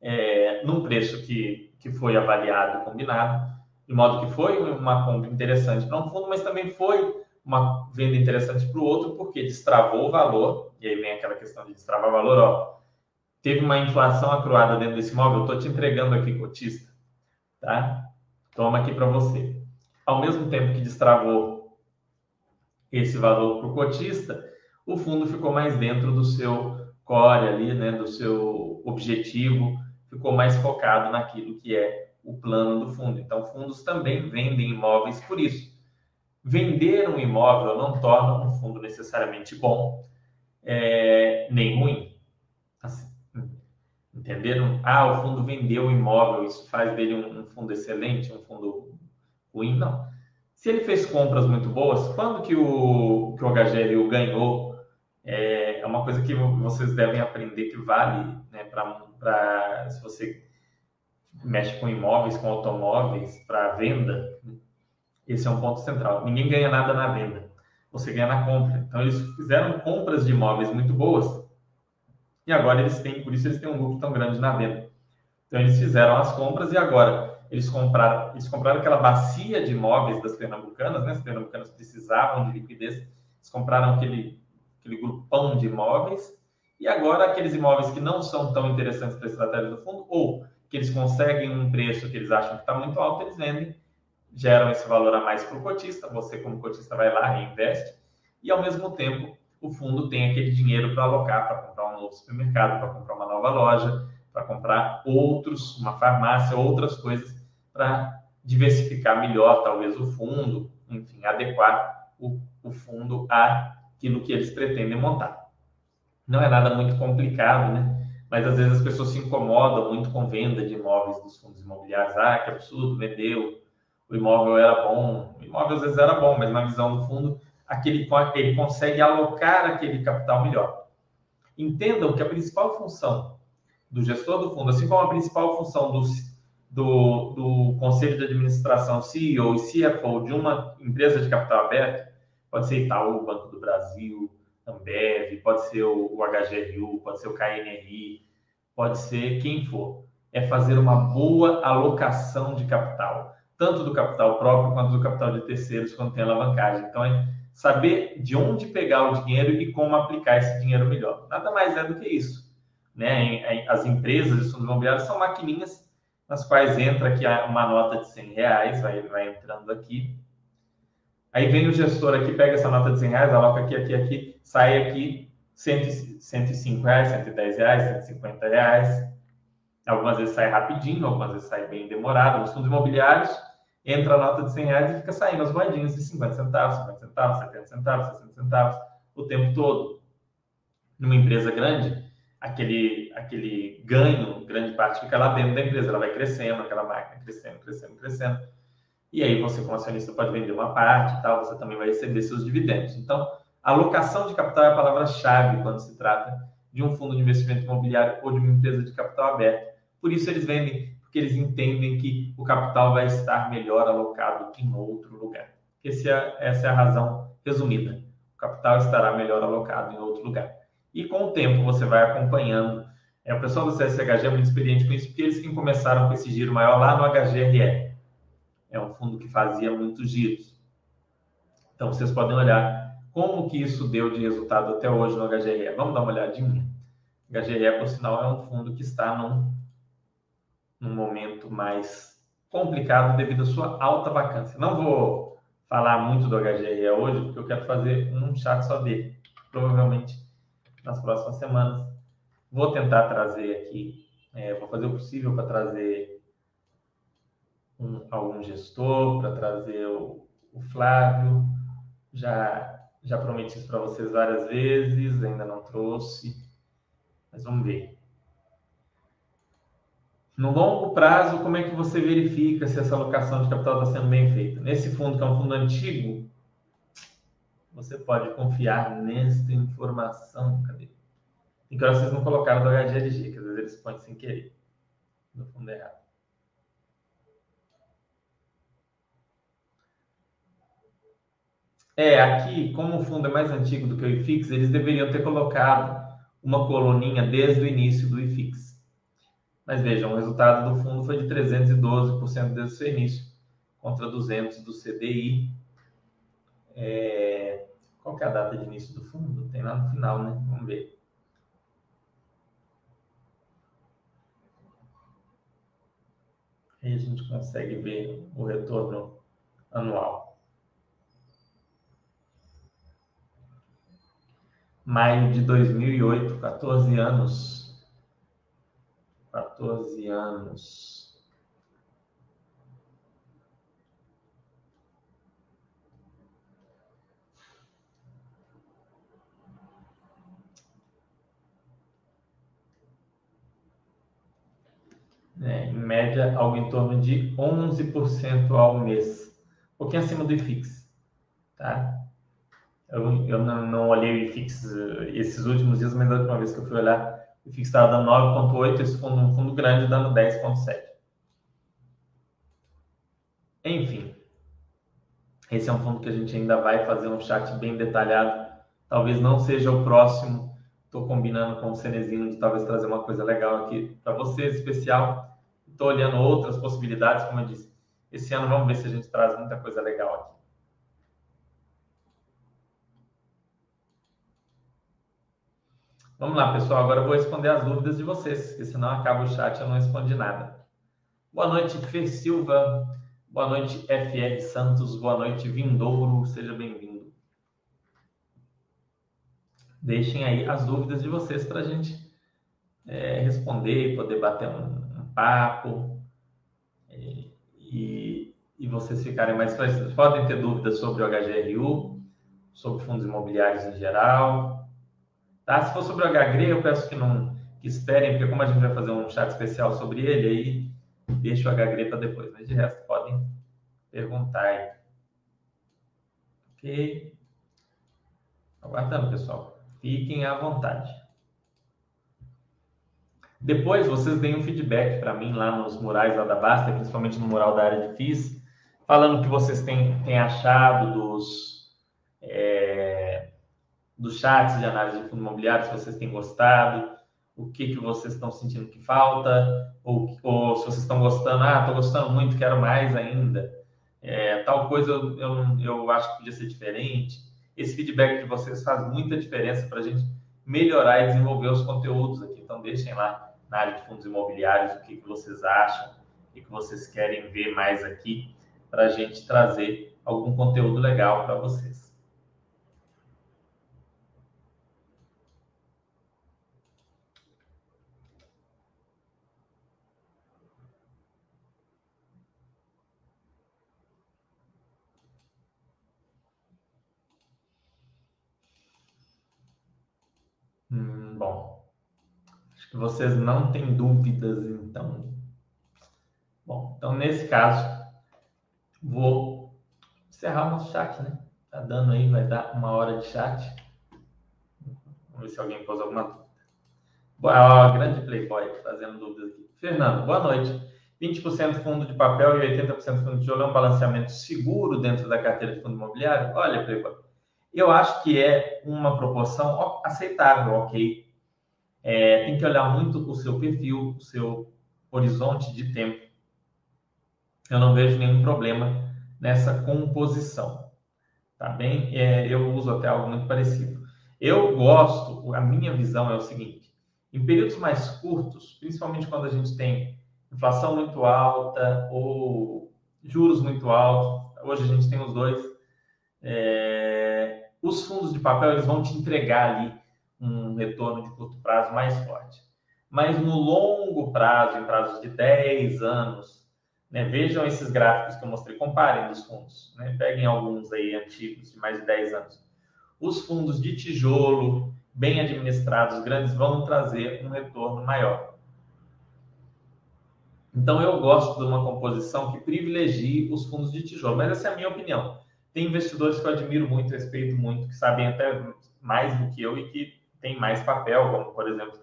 é, num preço que que foi avaliado e combinado, de modo que foi uma compra interessante para um fundo, mas também foi uma venda interessante para o outro, porque destravou o valor, e aí vem aquela questão de destravar valor, ó, teve uma inflação acruada dentro desse imóvel, eu estou te entregando aqui, cotista, tá? Toma aqui para você. Ao mesmo tempo que destravou esse valor para o cotista, o fundo ficou mais dentro do seu core ali, né, do seu objetivo, ficou mais focado naquilo que é o plano do fundo. Então, fundos também vendem imóveis por isso. Vender um imóvel não torna um fundo necessariamente bom, é, nem ruim. Entenderam? Ah, o fundo vendeu o imóvel, isso faz dele um, um fundo excelente, um fundo ruim? Não. Se ele fez compras muito boas, quando que o, que o HGLU ganhou é, é uma coisa que vocês devem aprender que vale né, para se você mexe com imóveis, com automóveis, para venda, esse é um ponto central. Ninguém ganha nada na venda, você ganha na compra. Então, eles fizeram compras de imóveis muito boas e agora eles têm, por isso eles têm um lucro tão grande na venda. Então, eles fizeram as compras e agora eles compraram, eles compraram aquela bacia de imóveis das pernambucanas, né? As pernambucanas precisavam de liquidez, eles compraram aquele, aquele grupão de imóveis e agora aqueles imóveis que não são tão interessantes para a estratégia do fundo ou que eles conseguem um preço que eles acham que está muito alto, eles vendem, geram esse valor a mais para o cotista, você como cotista vai lá, reinveste, e ao mesmo tempo o fundo tem aquele dinheiro para alocar, para comprar um novo supermercado, para comprar uma nova loja, para comprar outros, uma farmácia, outras coisas, para diversificar melhor, talvez, o fundo, enfim, adequar o, o fundo àquilo que eles pretendem montar. Não é nada muito complicado, né? mas às vezes as pessoas se incomodam muito com venda de imóveis dos fundos imobiliários. Ah, que absurdo, vendeu, o imóvel era bom. O imóvel às vezes era bom, mas na visão do fundo, aquele, ele consegue alocar aquele capital melhor. Entendam que a principal função do gestor do fundo, assim como a principal função do, do, do conselho de administração, CEO e CFO de uma empresa de capital aberto, pode ser Itaú, Banco do Brasil, Ambev, pode ser o, o HGRU, pode ser o KNRI, pode ser quem for. É fazer uma boa alocação de capital, tanto do capital próprio quanto do capital de terceiros quando tem alavancagem. Então, é saber de onde pegar o dinheiro e como aplicar esse dinheiro melhor. Nada mais é do que isso. Né? As empresas de fundos imobiliários são maquininhas nas quais entra aqui uma nota de 100 reais, vai, vai entrando aqui, Aí vem o gestor aqui, pega essa nota de 100 reais, aloca aqui, aqui, aqui, sai aqui 100, 105 reais, 110 reais, 150 reais. Algumas vezes sai rapidinho, algumas vezes sai bem demorado. Nos fundos imobiliários, entra a nota de 100 reais e fica saindo as moedinhas de 50 centavos, 50 centavos, 70 centavos, 60 centavos, o tempo todo. Numa empresa grande, aquele, aquele ganho, grande parte fica lá dentro da empresa, ela vai crescendo, aquela máquina crescendo, crescendo, crescendo e aí você, como acionista, pode vender uma parte e tal, você também vai receber seus dividendos. Então, alocação de capital é a palavra-chave quando se trata de um fundo de investimento imobiliário ou de uma empresa de capital aberto. Por isso eles vendem, porque eles entendem que o capital vai estar melhor alocado em outro lugar. É, essa é a razão resumida. O capital estará melhor alocado em outro lugar. E com o tempo você vai acompanhando. É, o pessoal do CSHG é muito experiente com isso, porque eles que começaram com esse giro maior lá no HGRE é um fundo que fazia muitos giros. Então, vocês podem olhar como que isso deu de resultado até hoje no HGRE. Vamos dar uma olhadinha? HGRE, por sinal, é um fundo que está num, num momento mais complicado devido à sua alta vacância. Não vou falar muito do HGRE hoje, porque eu quero fazer um chat só dele. Provavelmente nas próximas semanas. Vou tentar trazer aqui, é, vou fazer o possível para trazer um, algum gestor para trazer o, o Flávio. Já, já prometi isso para vocês várias vezes, ainda não trouxe, mas vamos ver. No longo prazo, como é que você verifica se essa alocação de capital está sendo bem feita? Nesse fundo, que é um fundo antigo, você pode confiar nesta informação. Cadê? E que vocês não colocaram do HGLG, que às vezes eles põem sem querer. No fundo errado. É, aqui, como o fundo é mais antigo do que o IFIX, eles deveriam ter colocado uma coluninha desde o início do IFIX. Mas vejam, o resultado do fundo foi de 312% desde o seu início, contra 200% do CDI. É... Qual é a data de início do fundo? Tem lá no final, né? Vamos ver. Aí a gente consegue ver o retorno anual. maio de 2008, 14 anos. 14 anos. É, em média, algo em torno de 11% ao mês. Um pouquinho acima do IFIX. Tá? Eu, eu não, não olhei o IFIX esses últimos dias, mas a última vez que eu fui olhar, o IFIX estava dando 9,8, esse fundo, um fundo grande, dando 10,7. Enfim, esse é um fundo que a gente ainda vai fazer um chat bem detalhado. Talvez não seja o próximo. Estou combinando com o Cenezino de talvez trazer uma coisa legal aqui para vocês, especial. Estou olhando outras possibilidades, como eu disse. Esse ano vamos ver se a gente traz muita coisa legal aqui. Vamos lá, pessoal. Agora eu vou responder as dúvidas de vocês, porque senão acaba o chat e eu não respondi nada. Boa noite, Fê Silva. Boa noite, FR Santos. Boa noite, Vindouro. Seja bem-vindo. Deixem aí as dúvidas de vocês para a gente é, responder, poder bater um, um papo e, e, e, vocês ficarem mais esclarecidos. Podem ter dúvidas sobre o HGRU, sobre fundos imobiliários em geral. Tá? Se for sobre o HGRE, eu peço que não que esperem, porque como a gente vai fazer um chat especial sobre ele, aí deixa o HGRE para depois. Mas de resto, podem perguntar aí. Ok? Aguardando, pessoal. Fiquem à vontade. Depois vocês deem um feedback para mim lá nos murais lá da Basta, principalmente no mural da área de FIS, falando o que vocês têm, têm achado dos, dos chats de análise de fundo imobiliário, se vocês têm gostado, o que, que vocês estão sentindo que falta, ou, ou se vocês estão gostando, ah, estou gostando muito, quero mais ainda é, tal coisa eu, eu, eu acho que podia ser diferente. Esse feedback de vocês faz muita diferença para a gente melhorar e desenvolver os conteúdos aqui. Então, deixem lá na área de fundos imobiliários o que, que vocês acham, o que, que vocês querem ver mais aqui, para a gente trazer algum conteúdo legal para vocês. Hum, bom, vocês não têm dúvidas, então. Bom, então nesse caso, vou encerrar o nosso chat, né? Tá dando aí, vai dar uma hora de chat. Vamos ver se alguém pôs alguma dúvida. Boa, grande playboy fazendo dúvidas aqui. Fernando, boa noite. 20% fundo de papel e 80% fundo de tijolo é um balanceamento seguro dentro da carteira de fundo imobiliário? Olha, playboy, eu acho que é uma proporção aceitável, ok? É, tem que olhar muito o seu perfil, o seu horizonte de tempo. Eu não vejo nenhum problema nessa composição, tá bem? É, eu uso até algo muito parecido. Eu gosto, a minha visão é o seguinte: em períodos mais curtos, principalmente quando a gente tem inflação muito alta ou juros muito altos, hoje a gente tem os dois. É, os fundos de papel eles vão te entregar ali um retorno de curto prazo mais forte. Mas no longo prazo, em prazos de 10 anos, né, vejam esses gráficos que eu mostrei, comparem os fundos, né, peguem alguns aí antigos, de mais de 10 anos. Os fundos de tijolo, bem administrados, grandes, vão trazer um retorno maior. Então, eu gosto de uma composição que privilegie os fundos de tijolo, mas essa é a minha opinião. Tem investidores que eu admiro muito, respeito muito, que sabem até mais do que eu e que têm mais papel, como, por exemplo,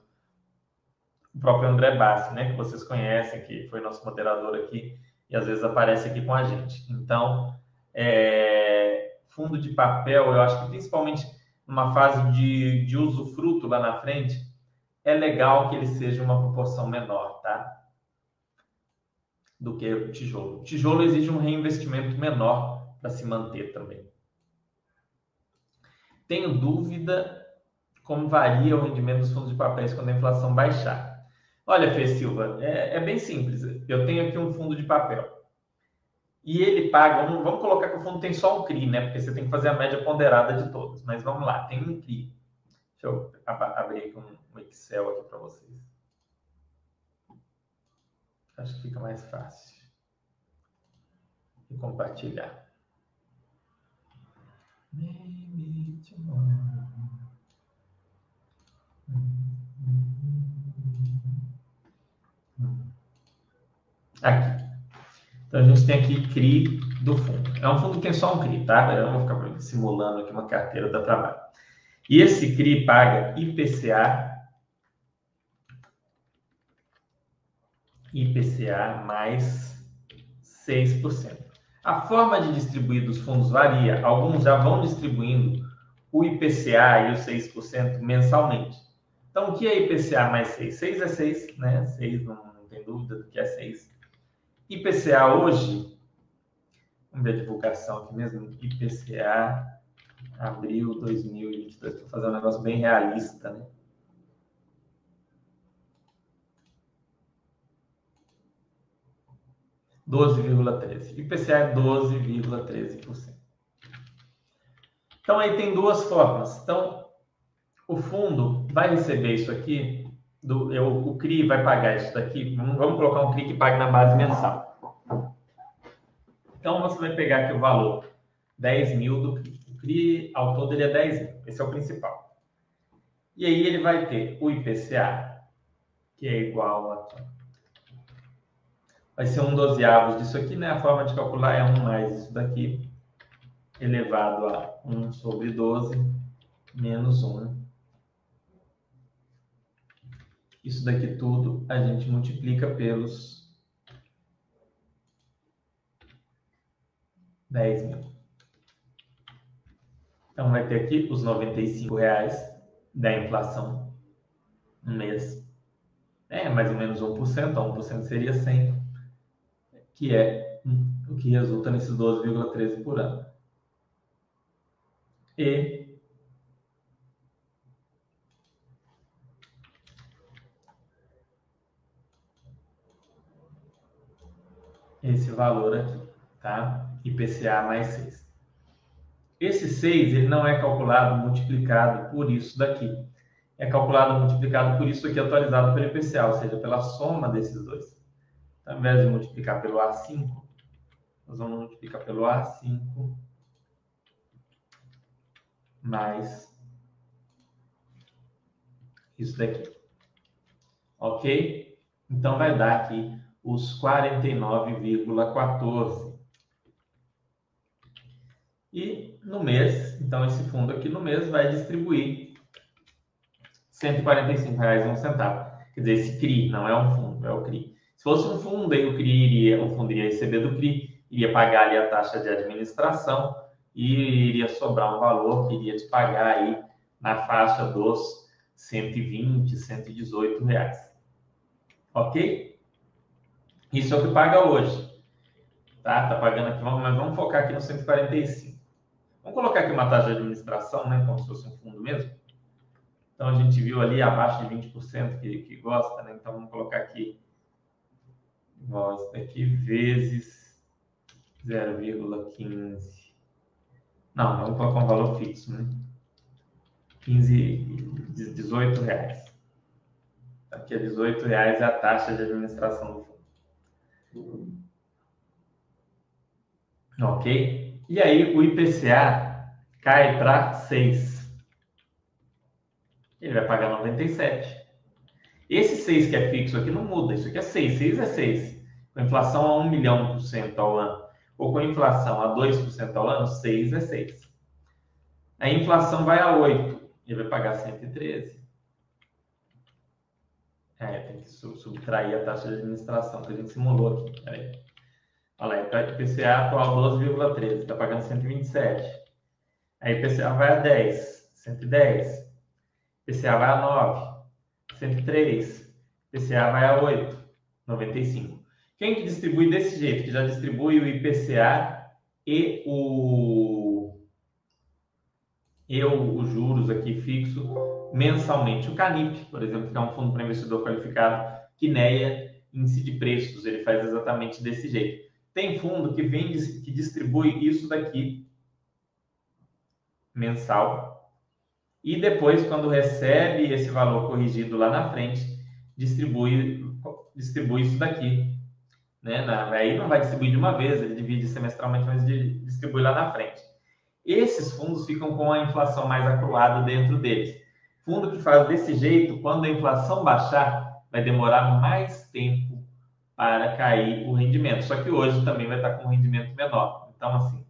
o próprio André Bassi, né, que vocês conhecem, que foi nosso moderador aqui e às vezes aparece aqui com a gente. Então, é, fundo de papel, eu acho que principalmente numa fase de, de usufruto lá na frente, é legal que ele seja uma proporção menor, tá? Do que o tijolo. O tijolo exige um reinvestimento menor para se manter também. Tenho dúvida como varia o rendimento dos fundos de papéis quando a inflação baixar. Olha, Fê Silva, é, é bem simples. Eu tenho aqui um fundo de papel. E ele paga, um, vamos colocar que o fundo tem só um CRI, né? Porque você tem que fazer a média ponderada de todos. Mas vamos lá, tem um CRI. Deixa eu abrir aqui um, Excel aqui para vocês. Acho que fica mais fácil. E compartilhar. Aqui. Então a gente tem aqui CRI do fundo. É um fundo que tem só um CRI, tá? Eu não vou ficar simulando aqui uma carteira da trabalho. E esse CRI paga IPCA IPCA mais 6%. A forma de distribuir dos fundos varia. Alguns já vão distribuindo o IPCA e os 6% mensalmente. Então, o que é IPCA mais 6? 6 é 6, né? 6 não, não tem dúvida do que é 6. IPCA hoje, vamos ver a divulgação aqui mesmo, IPCA abril 2022. Estou fazendo um negócio bem realista, né? 12,13%. IPCA é 12,13%. Então, aí tem duas formas. Então, o fundo vai receber isso aqui, do, eu, o CRI vai pagar isso daqui. Vamos, vamos colocar um CRI que pague na base mensal. Então, você vai pegar aqui o valor 10 mil do CRI. O CRI, ao todo, ele é 10 mil. Esse é o principal. E aí, ele vai ter o IPCA, que é igual a vai ser um dozeavos disso aqui, né? A forma de calcular é 1 mais isso daqui, elevado a 1 sobre 12, menos 1. Isso daqui tudo a gente multiplica pelos 10 mil. Então, vai ter aqui os 95 reais da inflação no mês. É mais ou menos 1%, então 1% seria 100 que é o que resulta nesses 12,13 por ano. E esse valor aqui, tá? IPCA mais 6. Esse 6, ele não é calculado multiplicado por isso daqui. É calculado multiplicado por isso aqui atualizado pelo IPCA, ou seja, pela soma desses dois. Então, ao invés de multiplicar pelo A5, nós vamos multiplicar pelo A5 mais isso daqui. Ok? Então, vai dar aqui os 49,14. E no mês, então esse fundo aqui no mês vai distribuir R$ 145,01. Quer dizer, esse CRI não é um fundo, é o CRI. Se fosse um fundo, aí o CRI iria, o fundo iria receber do CRI, iria pagar ali a taxa de administração e iria sobrar um valor que iria te pagar aí na faixa dos 120, 118 reais. Ok? Isso é o que paga hoje. Tá? Tá pagando aqui, mas vamos focar aqui no 145. Vamos colocar aqui uma taxa de administração, né? Como se fosse um fundo mesmo. Então a gente viu ali abaixo de 20% que, que gosta, né? Então vamos colocar aqui isso daqui vezes 0,15. Não, vamos colocar um valor fixo, né? 15, 18 reais. Aqui é 18 reais a taxa de administração do fundo. Ok? E aí o IPCA cai para 6. Ele vai pagar 97. Esse 6 que é fixo aqui não muda. Isso aqui é 6. 6 é 6 com inflação a 1 milhão por cento ao ano, ou com inflação a 2% ao ano, 6 é 6. A inflação vai a 8, ele vai pagar 113. É, tem que subtrair a taxa de administração que a gente simulou aqui. Peraí. Olha lá, IPCA atual 12,13, está pagando 127. Aí IPCA vai a 10, 110. IPCA vai a 9, 103. IPCA vai a 8, 95. Quem que distribui desse jeito, que já distribui o IPCA e o e o, os juros aqui fixo mensalmente. O Canip, por exemplo, que é um fundo para investidor qualificado, que neia índice de preços, ele faz exatamente desse jeito. Tem fundo que vende, que distribui isso daqui mensal e depois, quando recebe esse valor corrigido lá na frente, distribui, distribui isso daqui né? Aí não vai distribuir de uma vez, ele divide semestralmente, mas distribui lá na frente. Esses fundos ficam com a inflação mais acruada dentro deles. Fundo que faz desse jeito, quando a inflação baixar, vai demorar mais tempo para cair o rendimento. Só que hoje também vai estar com um rendimento menor. Então, assim,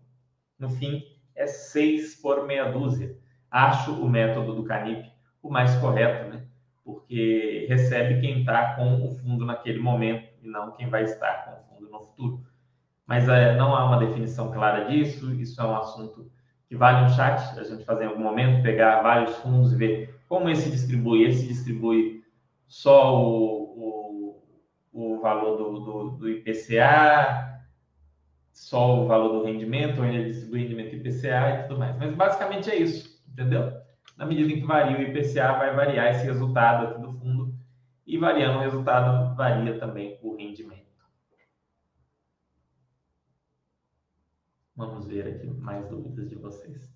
no fim, é 6 por meia dúzia. Acho o método do Canip o mais correto, né? Porque recebe quem está com o fundo naquele momento e não quem vai estar com o fundo no futuro. Mas é, não há uma definição clara disso, isso é um assunto que vale um chat, a gente fazer em algum momento, pegar vários fundos e ver como esse distribui. Esse distribui só o, o, o valor do, do, do, IPCA, só o valor do rendimento, ou ele distribui rendimento IPCA e tudo mais. Mas basicamente é isso, entendeu? Na medida em que varia o IPCA, vai variar esse resultado aqui do fundo, e variando o resultado, varia também o rendimento. Vamos ver aqui mais dúvidas de vocês.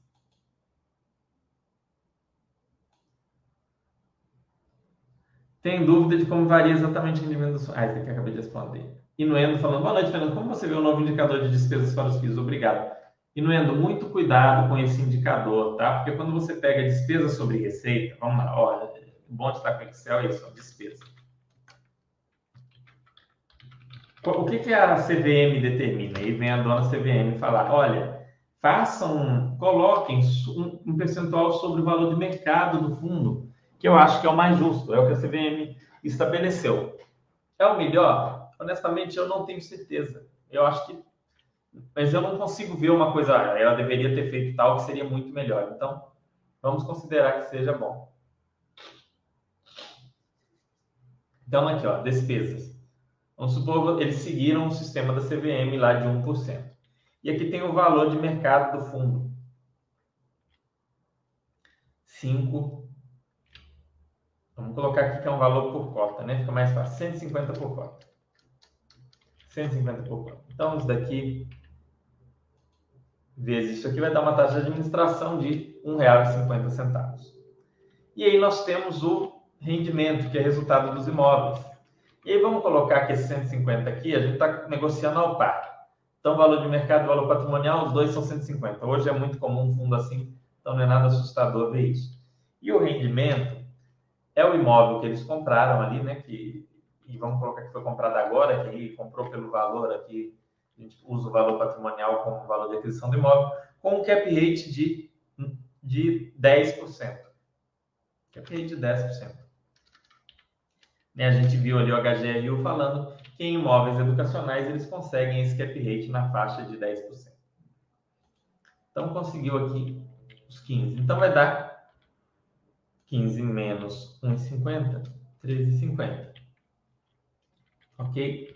Tem dúvida de como varia exatamente o rendimento dos... Ah, esse aqui acabei de responder. Inuendo falando, boa noite, Fernando. Como você vê o novo indicador de despesas para os FIIs? Obrigado. Inuendo, muito cuidado com esse indicador, tá? Porque quando você pega despesa sobre receita, vamos lá, olha, o bom de estar com Excel é isso, despesa. O que, que a CVM determina? Aí vem a dona CVM falar: olha, façam, coloquem um percentual sobre o valor de mercado do fundo, que eu acho que é o mais justo, é o que a CVM estabeleceu. É o melhor? Honestamente, eu não tenho certeza. Eu acho que. Mas eu não consigo ver uma coisa, ela deveria ter feito tal que seria muito melhor. Então, vamos considerar que seja bom. Então, aqui, ó, despesas. Vamos supor eles seguiram o sistema da CVM lá de 1%. E aqui tem o valor de mercado do fundo. 5. Vamos colocar aqui que é um valor por cota, né? Fica mais fácil. 150 por cota. 150 por cota. Então, isso daqui vezes isso aqui vai dar uma taxa de administração de R$ 1,50. E aí nós temos o rendimento, que é resultado dos imóveis. E aí vamos colocar que esse 150 aqui, a gente está negociando ao par. Então, valor de mercado valor patrimonial, os dois são 150. Hoje é muito comum um fundo assim, então não é nada assustador ver isso. E o rendimento é o imóvel que eles compraram ali, né? Que, e vamos colocar que foi comprado agora, que aí comprou pelo valor aqui, a gente usa o valor patrimonial como valor de aquisição do imóvel, com um cap rate de, de 10%. Cap rate de 10%. Né? A gente viu ali o HGRU falando que em imóveis educacionais eles conseguem esse cap rate na faixa de 10%. Então, conseguiu aqui os 15. Então, vai dar 15 menos 1,50, 13,50. Ok?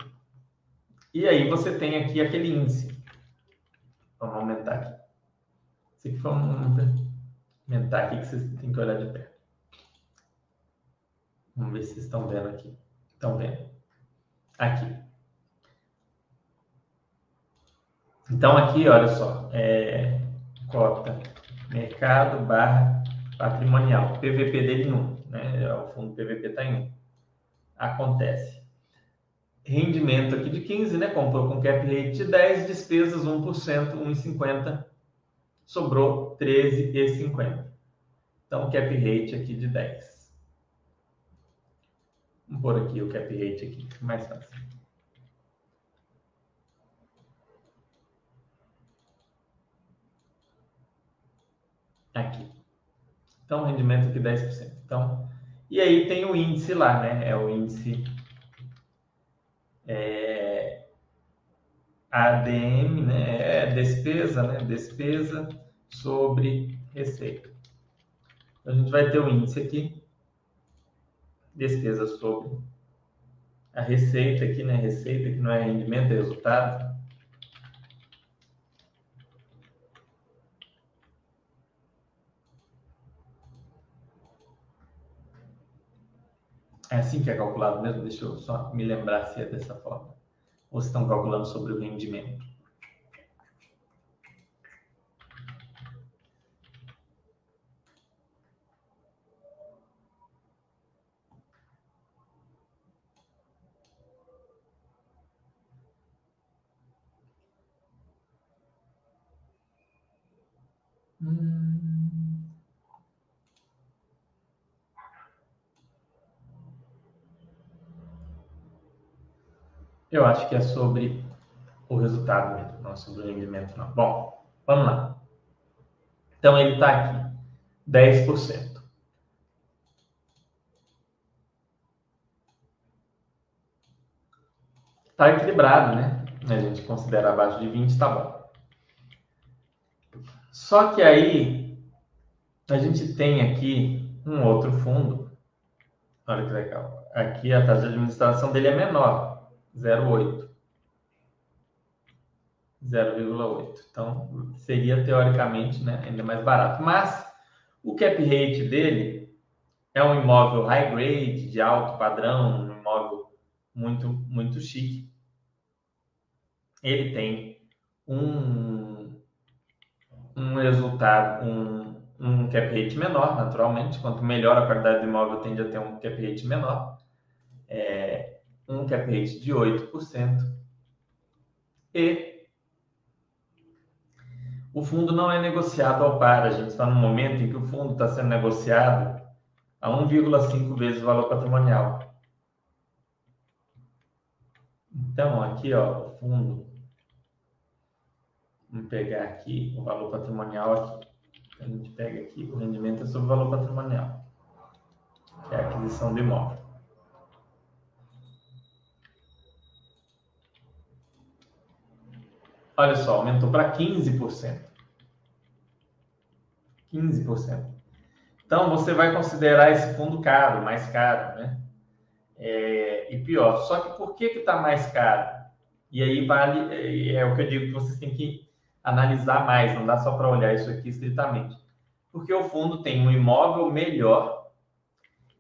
E aí você tem aqui aquele índice. Vamos aumentar aqui. Esse aqui foi um... aumentar aqui que vocês têm que olhar de perto. Vamos ver se vocês estão vendo aqui. Estão vendo? Aqui. Então, aqui, olha só, é cota mercado barra patrimonial. PVP dele em 1, né? É, o fundo PVP está em 1. Acontece. Rendimento aqui de 15, né? Comprou com cap rate de 10, despesas 1%, 1,50. Sobrou 13,50. Então, cap rate aqui de 10. Vamos pôr aqui o cap rate aqui, mais fácil. Aqui. Então, rendimento aqui 10%. Então, e aí tem o índice lá, né? É o índice é, ADM, né? É despesa, né? Despesa sobre receita. Então, a gente vai ter o índice aqui despesa sobre a receita aqui, né? Receita que não é rendimento, é resultado. É assim que é calculado mesmo? Deixa eu só me lembrar se é dessa forma. Ou estão calculando sobre o rendimento? Eu acho que é sobre o resultado mesmo, não sobre o rendimento, não. Bom, vamos lá. Então, ele está aqui, 10%. Está equilibrado, né? A gente considera abaixo de 20, tá bom. Só que aí, a gente tem aqui um outro fundo. Olha que legal. Aqui a taxa de administração dele é menor, 0,8. 0,8. Então, seria teoricamente né, ainda mais barato. Mas o cap rate dele é um imóvel high grade, de alto padrão, um imóvel muito, muito chique. Ele tem um, um resultado, um, um cap rate menor, naturalmente. Quanto melhor a qualidade do imóvel, tende a ter um cap rate menor. É, um cap rate de 8%. E o fundo não é negociado ao par. A gente está no momento em que o fundo está sendo negociado a 1,5 vezes o valor patrimonial. Então, aqui, ó, o fundo. Vamos pegar aqui o valor patrimonial aqui. A gente pega aqui, o rendimento sobre o valor patrimonial, que é a aquisição do imóvel. Olha só, aumentou para 15%. 15%. Então, você vai considerar esse fundo caro, mais caro, né? É, e pior, só que por que está mais caro? E aí vale, é, é o que eu digo que vocês têm que analisar mais, não dá só para olhar isso aqui estritamente. Porque o fundo tem um imóvel melhor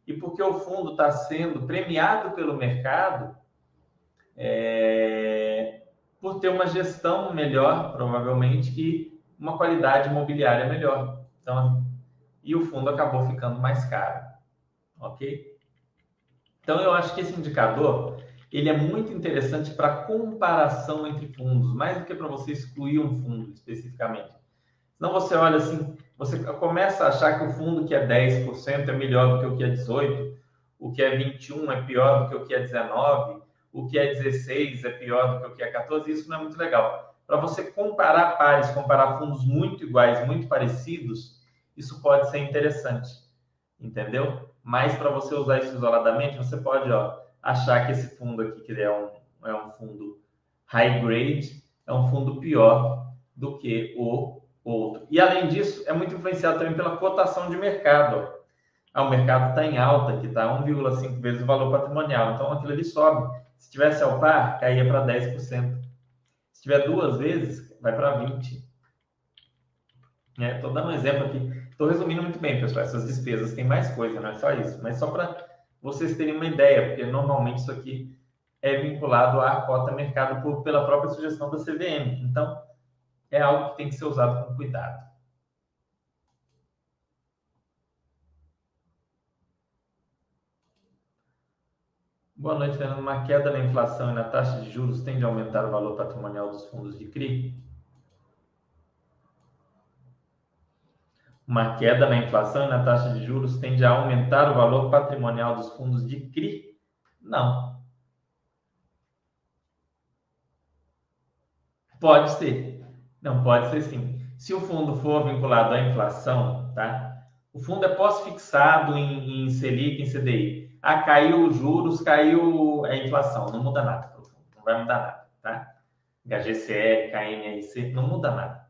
e porque o fundo está sendo premiado pelo mercado é, por ter uma gestão melhor, provavelmente, e uma qualidade imobiliária melhor. Então, e o fundo acabou ficando mais caro, ok? Então, eu acho que esse indicador ele é muito interessante para comparação entre fundos, mais do que para você excluir um fundo especificamente. Senão você olha assim, você começa a achar que o fundo que é 10% é melhor do que o que é 18%, o que é 21% é pior do que o que é 19%, o que é 16 é pior do que o que é 14, isso não é muito legal. Para você comparar pares, comparar fundos muito iguais, muito parecidos, isso pode ser interessante, entendeu? Mas para você usar isso isoladamente, você pode ó, achar que esse fundo aqui, que é um, é um fundo high grade, é um fundo pior do que o outro. E além disso, é muito influenciado também pela cotação de mercado. Ó. Ah, o mercado está em alta, que está 1,5 vezes o valor patrimonial. Então, aquilo ali sobe. Se tivesse ao par, caía para 10%. Se tiver duas vezes, vai para 20%. Estou é, dando um exemplo aqui. Estou resumindo muito bem, pessoal. Essas despesas tem mais coisa, não é só isso. Mas só para vocês terem uma ideia, porque normalmente isso aqui é vinculado à cota mercado por, pela própria sugestão da CVM. Então, é algo que tem que ser usado com cuidado. Boa noite, Fernando. Uma queda na inflação e na taxa de juros tende a aumentar o valor patrimonial dos fundos de CRI? Uma queda na inflação e na taxa de juros tende a aumentar o valor patrimonial dos fundos de CRI? Não. Pode ser. Não, pode ser sim. Se o fundo for vinculado à inflação, tá? O fundo é pós-fixado em, em Selic, em CDI ah, caiu os juros, caiu a inflação. Não muda nada Não vai mudar nada, tá? HGCR, KNRC, não muda nada.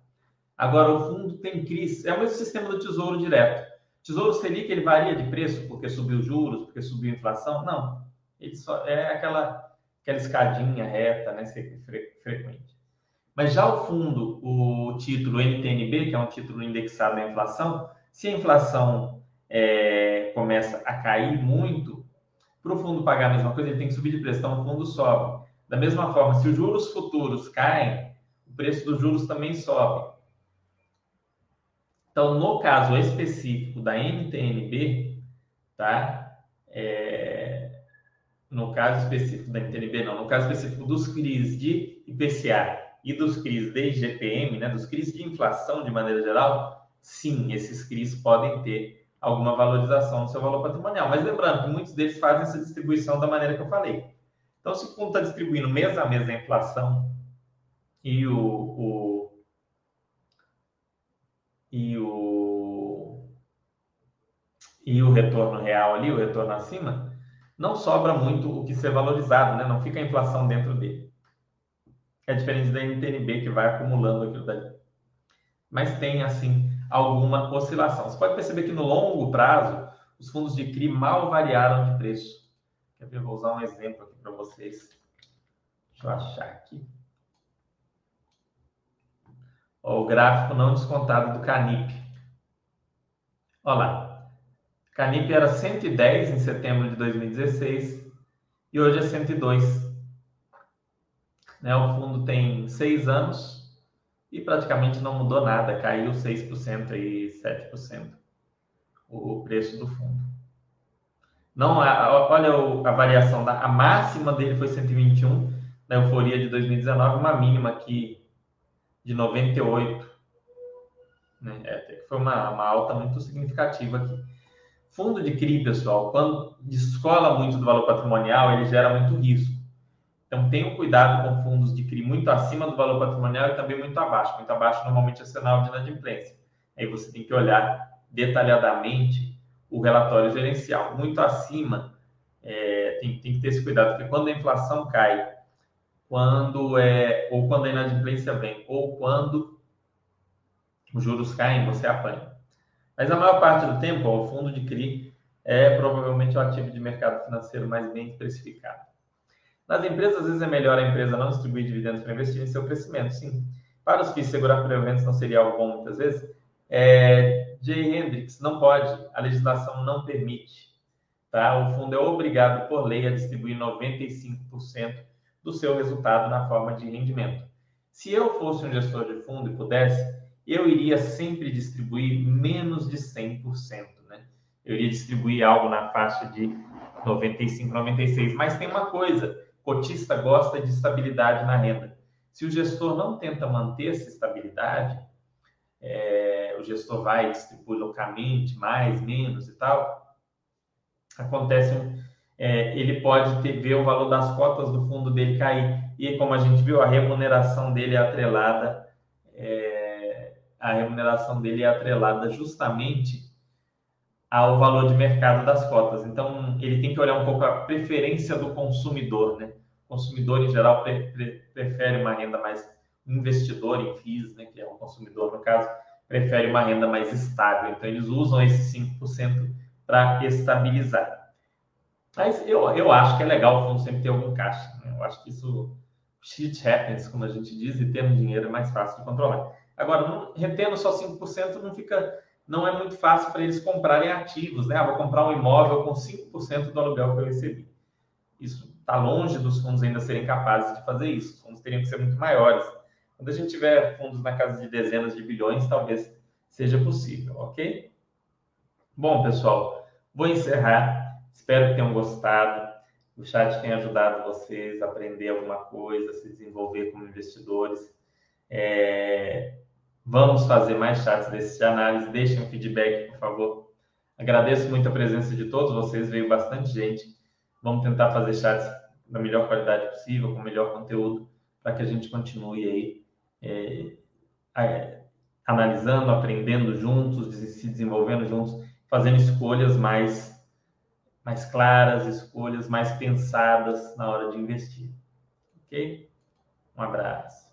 Agora, o fundo tem crise. É o mesmo sistema do Tesouro Direto. Tesouro Selic, ele varia de preço porque subiu juros, porque subiu inflação? Não. Ele só é aquela, aquela escadinha reta, né? Frequente. Mas já o fundo, o título NTNB, que é um título indexado à inflação, se a inflação é, começa a cair muito, para o fundo pagar a mesma coisa, ele tem que subir de preço, então o fundo sobe. Da mesma forma, se os juros futuros caem, o preço dos juros também sobe. Então, no caso específico da NTNB, tá? É... No caso específico da NTNB, não, no caso específico dos CRIs de IPCA e dos CRIs de IGPM, né, dos CRIs de inflação de maneira geral, sim, esses CRIs podem ter alguma valorização do seu valor patrimonial. Mas lembrando que muitos deles fazem essa distribuição da maneira que eu falei. Então, se o fundo está distribuindo mês a mês a inflação e o, o e o e o retorno real ali, o retorno acima, não sobra muito o que ser valorizado, né? Não fica a inflação dentro dele. É diferente da NTNB que vai acumulando aquilo dali. Mas tem assim alguma oscilação. Você pode perceber que no longo prazo os fundos de CRI mal variaram de preço. Quer ver? Vou usar um exemplo aqui para vocês. Deixa eu achar aqui. Ó, o gráfico não descontado do Canip. Olha lá. Canip era 110 em setembro de 2016 e hoje é 102. Né? O fundo tem seis anos e praticamente não mudou nada, caiu 6% e 7% o preço do fundo. Não, olha a variação da a máxima dele foi 121 na euforia de 2019, uma mínima aqui de 98. Né? É, foi uma, uma alta muito significativa aqui. Fundo de CRI, pessoal, quando descola muito do valor patrimonial, ele gera muito risco. Então, tenham cuidado com fundos de CRI muito acima do valor patrimonial e também muito abaixo. Muito abaixo, normalmente, é sinal de inadimplência. Aí você tem que olhar detalhadamente o relatório gerencial. Muito acima, é, tem, tem, que ter esse cuidado, porque quando a inflação cai, quando é, ou quando a inadimplência vem, ou quando os juros caem, você apanha. Mas a maior parte do tempo, ó, o fundo de CRI é provavelmente o ativo de mercado financeiro mais bem especificado. Nas empresas, às vezes é melhor a empresa não distribuir dividendos para investir em seu crescimento, sim. Para os FIIs, segurar por eventos não seria algo bom muitas vezes, é, J. Hendricks, não pode, a legislação não permite. Tá? O fundo é obrigado por lei a distribuir 95% do seu resultado na forma de rendimento. Se eu fosse um gestor de fundo e pudesse, eu iria sempre distribuir menos de 100%. Né? Eu iria distribuir algo na faixa de 95, 96. Mas tem uma coisa: cotista gosta de estabilidade na renda. Se o gestor não tenta manter essa estabilidade, é, o gestor vai e distribui localmente, mais, menos e tal, acontece é, ele pode ter, ver o valor das cotas do fundo dele cair. E como a gente viu, a remuneração dele é atrelada, é, a remuneração dele é atrelada justamente ao valor de mercado das cotas. Então, ele tem que olhar um pouco a preferência do consumidor, né? O consumidor, em geral, pre, pre, prefere uma renda mais investidor em FIIs, né, que é o consumidor no caso, prefere uma renda mais estável. Então, eles usam esses 5% para estabilizar. Mas eu, eu acho que é legal o fundo sempre ter algum caixa. Né? Eu acho que isso, shit happens, como a gente diz, e tendo dinheiro é mais fácil de controlar. Agora, retendo só 5% não fica, não é muito fácil para eles comprarem ativos, né? Ah, vou comprar um imóvel com 5% do aluguel que eu recebi. Isso está longe dos fundos ainda serem capazes de fazer isso. Os fundos teriam que ser muito maiores. Quando a gente tiver fundos na casa de dezenas de bilhões, talvez seja possível, ok? Bom, pessoal, vou encerrar. Espero que tenham gostado. O chat tenha ajudado vocês a aprender alguma coisa, se desenvolver como investidores. É... Vamos fazer mais chats desses de análise. Deixem um feedback, por favor. Agradeço muito a presença de todos vocês. Veio bastante gente. Vamos tentar fazer chats da melhor qualidade possível, com o melhor conteúdo, para que a gente continue aí é, analisando, aprendendo juntos, se desenvolvendo juntos, fazendo escolhas mais, mais claras, escolhas mais pensadas na hora de investir. Ok? Um abraço.